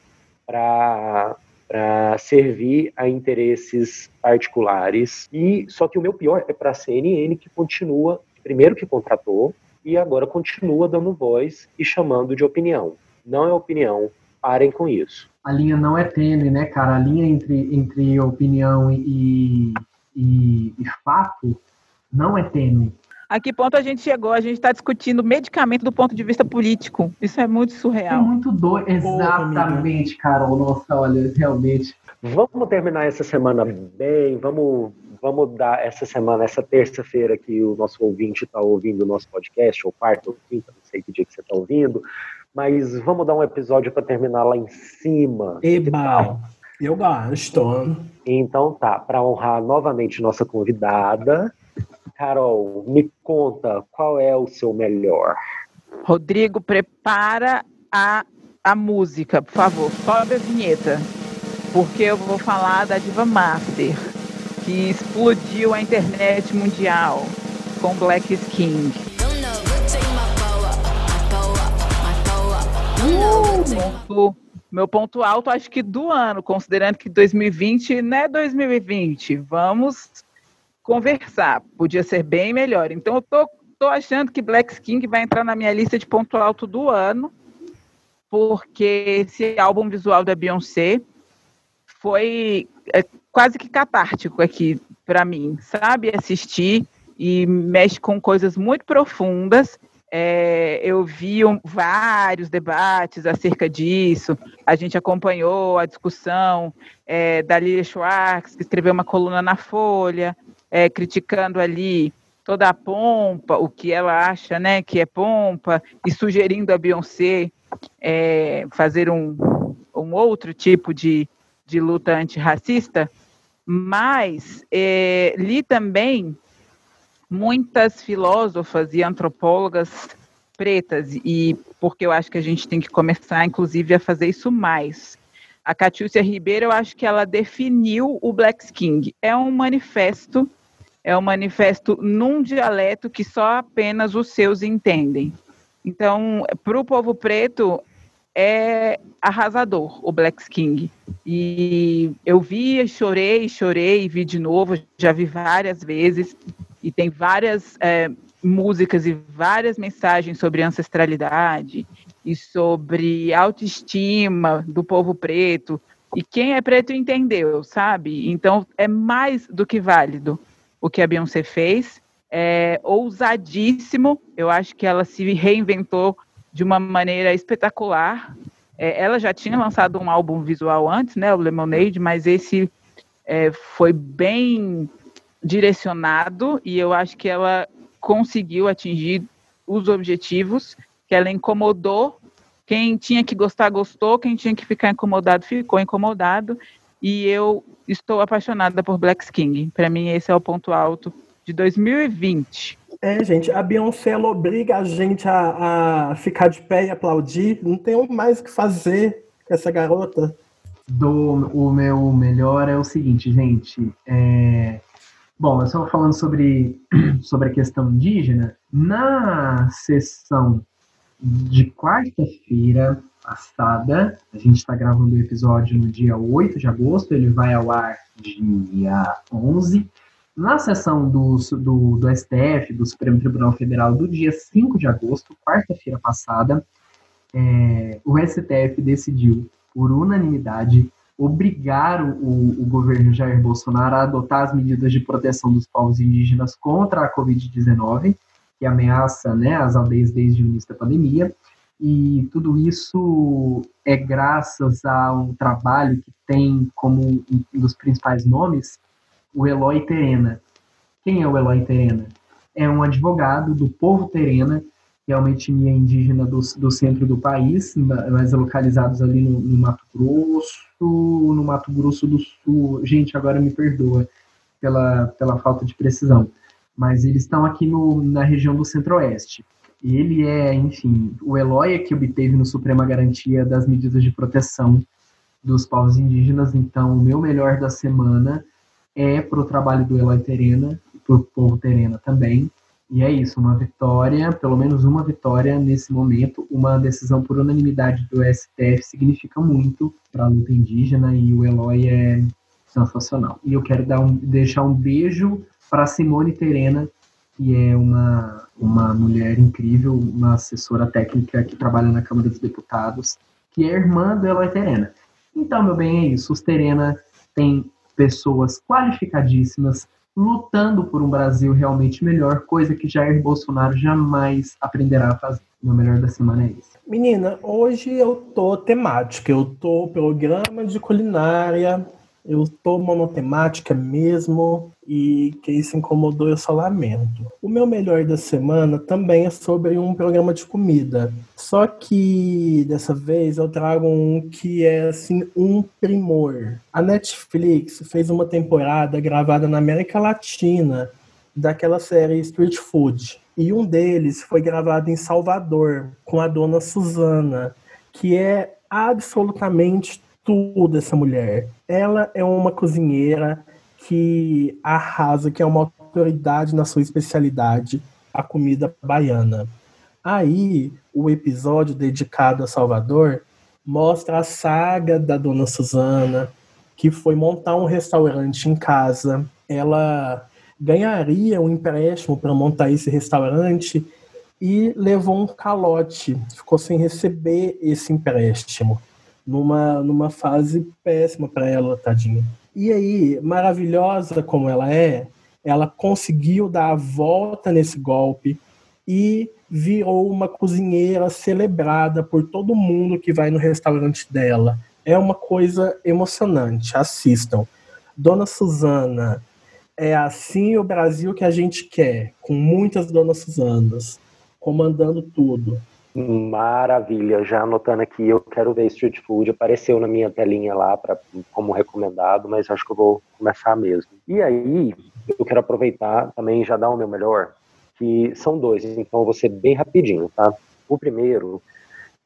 Speaker 1: para para servir a interesses particulares. E só que o meu pior é para a CNN que continua primeiro que contratou e agora continua dando voz e chamando de opinião. Não é opinião, parem com isso.
Speaker 3: A linha não é tênue, né, cara? A linha entre, entre opinião e, e, e fato não é tênue.
Speaker 4: A que ponto a gente chegou? A gente está discutindo medicamento do ponto de vista político. Isso é muito surreal.
Speaker 3: É muito doido. Exatamente, Carol. Nossa, olha, realmente.
Speaker 1: Vamos terminar essa semana bem. Vamos, vamos dar essa semana, essa terça-feira que o nosso ouvinte está ouvindo o nosso podcast, ou quarta ou quinta, não sei que dia que você está ouvindo. Mas vamos dar um episódio para terminar lá em cima.
Speaker 2: Eba, eu gosto.
Speaker 1: Então tá, para honrar novamente nossa convidada, Carol, me conta qual é o seu melhor.
Speaker 4: Rodrigo, prepara a, a música, por favor. Sobe a vinheta. Porque eu vou falar da Diva Master, que explodiu a internet mundial com Black King. Uh, meu ponto alto, acho que do ano, considerando que 2020 não é 2020. Vamos conversar. Podia ser bem melhor. Então, eu tô, tô achando que Black King vai entrar na minha lista de ponto alto do ano, porque esse álbum visual da Beyoncé foi é, quase que catártico aqui para mim, sabe? Assistir e mexe com coisas muito profundas. É, eu vi um, vários debates acerca disso. A gente acompanhou a discussão é, da Lilia Schwartz, que escreveu uma coluna na Folha, é, criticando ali toda a pompa, o que ela acha né, que é pompa, e sugerindo a Beyoncé é, fazer um, um outro tipo de, de luta antirracista. Mas é, li também muitas filósofas e antropólogas pretas, e porque eu acho que a gente tem que começar, inclusive, a fazer isso mais. A Catiúcia Ribeiro, eu acho que ela definiu o Black King. É um manifesto é um manifesto num dialeto que só apenas os seus entendem. Então, para o povo preto, é arrasador o Black King. E eu vi, chorei, chorei, vi de novo, já vi várias vezes, e tem várias é, músicas e várias mensagens sobre ancestralidade e sobre autoestima do povo preto. E quem é preto entendeu, sabe? Então é mais do que válido o que a Beyoncé fez. É ousadíssimo, eu acho que ela se reinventou de uma maneira espetacular. É, ela já tinha lançado um álbum visual antes, né, o Lemonade, mas esse é, foi bem direcionado e eu acho que ela conseguiu atingir os objetivos que ela incomodou. Quem tinha que gostar, gostou. Quem tinha que ficar incomodado, ficou incomodado e eu estou apaixonada por Black King. Para mim, esse é o ponto alto de 2020.
Speaker 2: É, gente, a Beyoncé ela obriga a gente a, a ficar de pé e aplaudir. Não tem mais o que fazer com essa garota.
Speaker 3: Do, o meu melhor é o seguinte, gente. É... Bom, eu só falando sobre, sobre a questão indígena. Na sessão de quarta-feira, passada. A gente está gravando o episódio no dia 8 de agosto, ele vai ao ar dia 11. Na sessão do, do, STF, do Supremo Tribunal Federal, do dia 5 de agosto, quarta-feira passada, é, o STF decidiu, por unanimidade, obrigar o, o, governo Jair Bolsonaro a adotar as medidas de proteção dos povos indígenas contra a Covid-19, que ameaça né, as aldeias desde o início da pandemia, e tudo isso é graças a um trabalho que tem como um dos principais nomes o Eloy Terena. Quem é o Eloy Terena? É um advogado do povo Terena, que é uma etnia indígena do, do centro do país, mas localizados ali no, no Mato Grosso, no Mato Grosso do Sul. Gente, agora me perdoa pela, pela falta de precisão. Mas eles estão aqui no, na região do Centro-Oeste. Ele é, enfim, o Eloy que obteve no Suprema Garantia das medidas de proteção dos povos indígenas. Então, o meu melhor da semana é para o trabalho do Eloy Terena, para o povo Terena também. E é isso, uma vitória, pelo menos uma vitória nesse momento, uma decisão por unanimidade do STF significa muito para a luta indígena e o Eloy é sensacional. E eu quero dar um, deixar um beijo para Simone Terena, que é uma, uma mulher incrível, uma assessora técnica que trabalha na Câmara dos Deputados, que é irmã do Eloy Terena. Então, meu bem, é isso. Os Terena tem pessoas qualificadíssimas lutando por um Brasil realmente melhor, coisa que Jair Bolsonaro jamais aprenderá a fazer. Meu melhor da semana é isso.
Speaker 2: Menina, hoje eu tô temática, eu tô programa de culinária, eu tô monotemática mesmo e quem se incomodou eu só lamento. O meu melhor da semana também é sobre um programa de comida. Só que dessa vez eu trago um que é assim um primor. A Netflix fez uma temporada gravada na América Latina daquela série Street Food. E um deles foi gravado em Salvador com a dona Suzana, que é absolutamente tudo essa mulher. Ela é uma cozinheira que arrasa, que é uma autoridade na sua especialidade, a comida baiana. Aí, o episódio dedicado a Salvador mostra a saga da dona Suzana, que foi montar um restaurante em casa. Ela ganharia um empréstimo para montar esse restaurante e levou um calote, ficou sem receber esse empréstimo numa, numa fase péssima para ela, tadinha. E aí, maravilhosa como ela é, ela conseguiu dar a volta nesse golpe e virou uma cozinheira celebrada por todo mundo que vai no restaurante dela. É uma coisa emocionante, assistam. Dona Suzana, é assim o Brasil que a gente quer, com muitas Donas Suzanas, comandando tudo.
Speaker 1: Maravilha, já anotando aqui, eu quero ver Street Food, apareceu na minha telinha lá pra, como recomendado, mas acho que eu vou começar mesmo. E aí, eu quero aproveitar também já dar o meu melhor, que são dois, então eu vou ser bem rapidinho, tá? O primeiro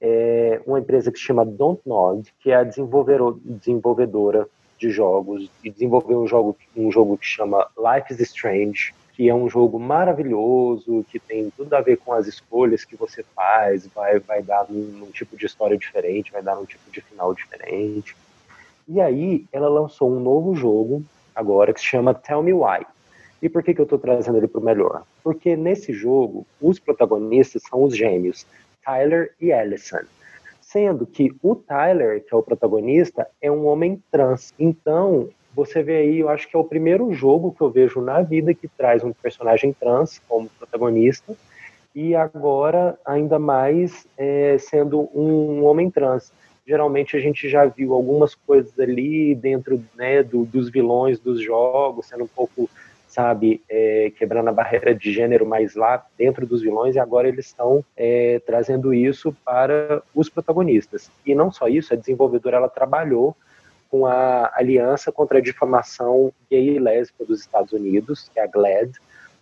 Speaker 1: é uma empresa que se chama Don't Nod, que é a desenvolvedora de jogos, e desenvolveu um jogo, um jogo que chama Life is Strange, que é um jogo maravilhoso, que tem tudo a ver com as escolhas que você faz, vai, vai dar um, tipo de história diferente, vai dar um tipo de final diferente. E aí ela lançou um novo jogo agora que se chama Tell Me Why. E por que, que eu estou trazendo ele para o melhor? Porque nesse jogo, os protagonistas são os gêmeos, Tyler e Allison. Sendo que o Tyler, que é o protagonista, é um homem trans. Então, você vê aí, eu acho que é o primeiro jogo que eu vejo na vida que traz um personagem trans como protagonista, e agora ainda mais é, sendo um homem trans. Geralmente a gente já viu algumas coisas ali dentro né, do, dos vilões dos jogos, sendo um pouco, sabe, é, quebrando a barreira de gênero mais lá dentro dos vilões, e agora eles estão é, trazendo isso para os protagonistas. E não só isso, a desenvolvedora ela trabalhou com a Aliança contra a Difamação Gay e Lésbica dos Estados Unidos, que é a GLAD,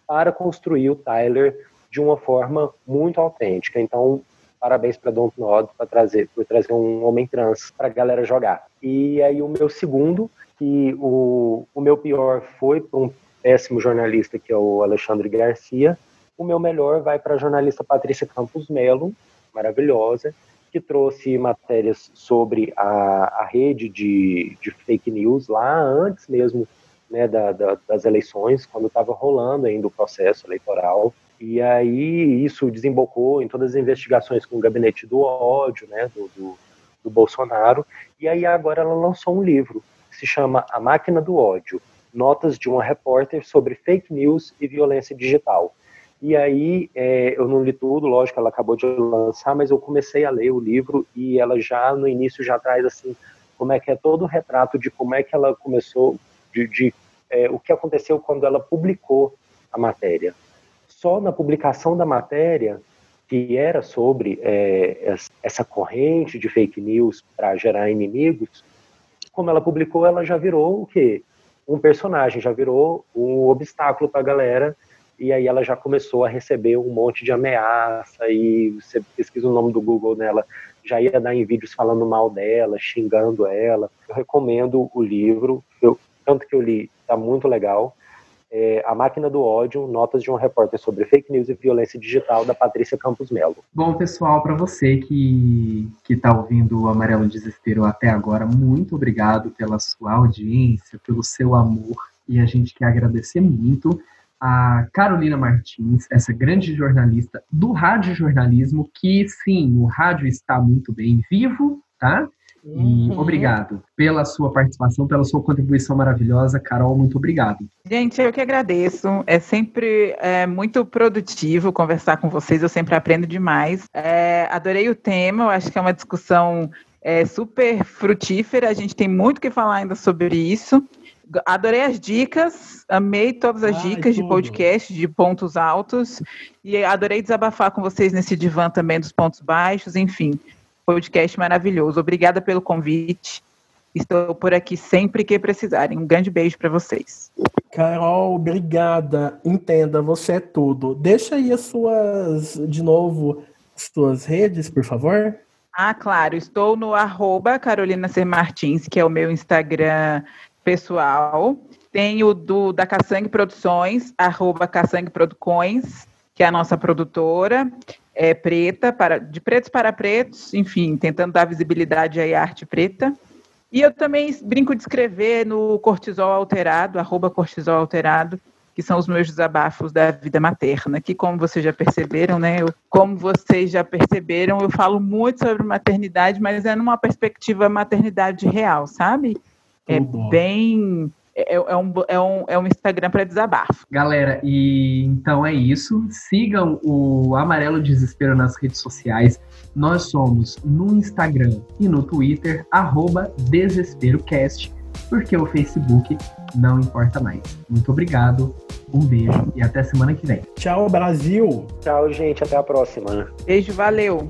Speaker 1: para construir o Tyler de uma forma muito autêntica. Então, parabéns para Don't Nod trazer, por trazer um homem trans para a galera jogar. E aí o meu segundo, que o, o meu pior foi para um péssimo jornalista que é o Alexandre Garcia. O meu melhor vai para a jornalista Patrícia Campos Melo, maravilhosa, que trouxe matérias sobre a, a rede de, de, fake news lá antes mesmo né, da, da, das eleições, quando estava rolando ainda o processo eleitoral. E aí isso desembocou em todas as investigações com o gabinete do ódio, né, do, do, do Bolsonaro. E aí agora ela lançou um livro que se chama A Máquina do Ódio, Notas de uma repórter sobre fake news e violência digital. E aí, é, eu não li tudo, lógico, ela acabou de lançar, mas eu comecei a ler o livro e ela já, no início, já traz, assim, como é que é todo o retrato de como é que ela começou, de, de é, o que aconteceu quando ela publicou a matéria. Só na publicação da matéria, que era sobre é, essa corrente de fake news para gerar inimigos, como ela publicou, ela já virou o quê? Um personagem, já virou um obstáculo para a galera e aí ela já começou a receber um monte de ameaça e você pesquisa o nome do Google nela, já ia dar em vídeos falando mal dela, xingando ela. Eu recomendo o livro, eu, tanto que eu li, está muito legal. É, a Máquina do Ódio, Notas de um Repórter sobre Fake News e Violência Digital, da Patrícia Campos Melo.
Speaker 3: Bom, pessoal, para você que está ouvindo o Amarelo Desespero até agora, muito obrigado pela sua audiência, pelo seu amor, e a gente quer agradecer muito a Carolina Martins, essa grande jornalista do rádio jornalismo, que sim, o rádio está muito bem vivo, tá? E uhum. obrigado pela sua participação, pela sua contribuição maravilhosa. Carol, muito obrigado.
Speaker 4: Gente, eu que agradeço. É sempre é, muito produtivo conversar com vocês, eu sempre aprendo demais. É, adorei o tema, eu acho que é uma discussão é, super frutífera, a gente tem muito que falar ainda sobre isso. Adorei as dicas, amei todas as Ai, dicas tudo. de podcast, de pontos altos, e adorei desabafar com vocês nesse divã também dos pontos baixos, enfim podcast maravilhoso. Obrigada pelo convite. Estou por aqui sempre que precisarem. Um grande beijo para vocês.
Speaker 2: Carol, obrigada. Entenda, você é tudo. Deixa aí as suas, de novo, suas redes, por favor.
Speaker 4: Ah, claro. Estou no arroba Carolina C. Martins, que é o meu Instagram pessoal. Tenho do da Caçangue Produções, arroba Caçangue Produções, que é a nossa produtora é, preta, para, de pretos para pretos, enfim, tentando dar visibilidade à arte preta. E eu também brinco de escrever no cortisol alterado, arroba cortisol alterado, que são os meus desabafos da vida materna, que como vocês já perceberam, né, eu, como vocês já perceberam, eu falo muito sobre maternidade, mas é numa perspectiva maternidade real, sabe? É bem é, é, um, é, um, é um Instagram para desabafo.
Speaker 3: Galera, e então é isso. Sigam o Amarelo Desespero nas redes sociais. Nós somos no Instagram e no Twitter, arroba DesesperoCast, porque o Facebook não importa mais. Muito obrigado, um beijo e até semana que vem.
Speaker 2: Tchau, Brasil!
Speaker 1: Tchau, gente, até a próxima.
Speaker 4: Beijo, valeu!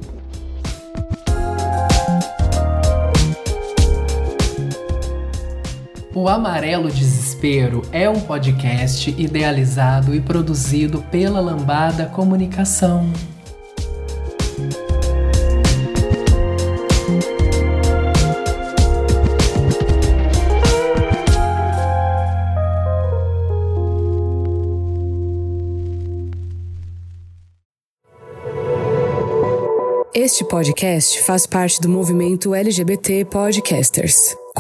Speaker 5: O Amarelo Desespero é um podcast idealizado e produzido pela Lambada Comunicação. Este podcast faz parte do movimento LGBT Podcasters.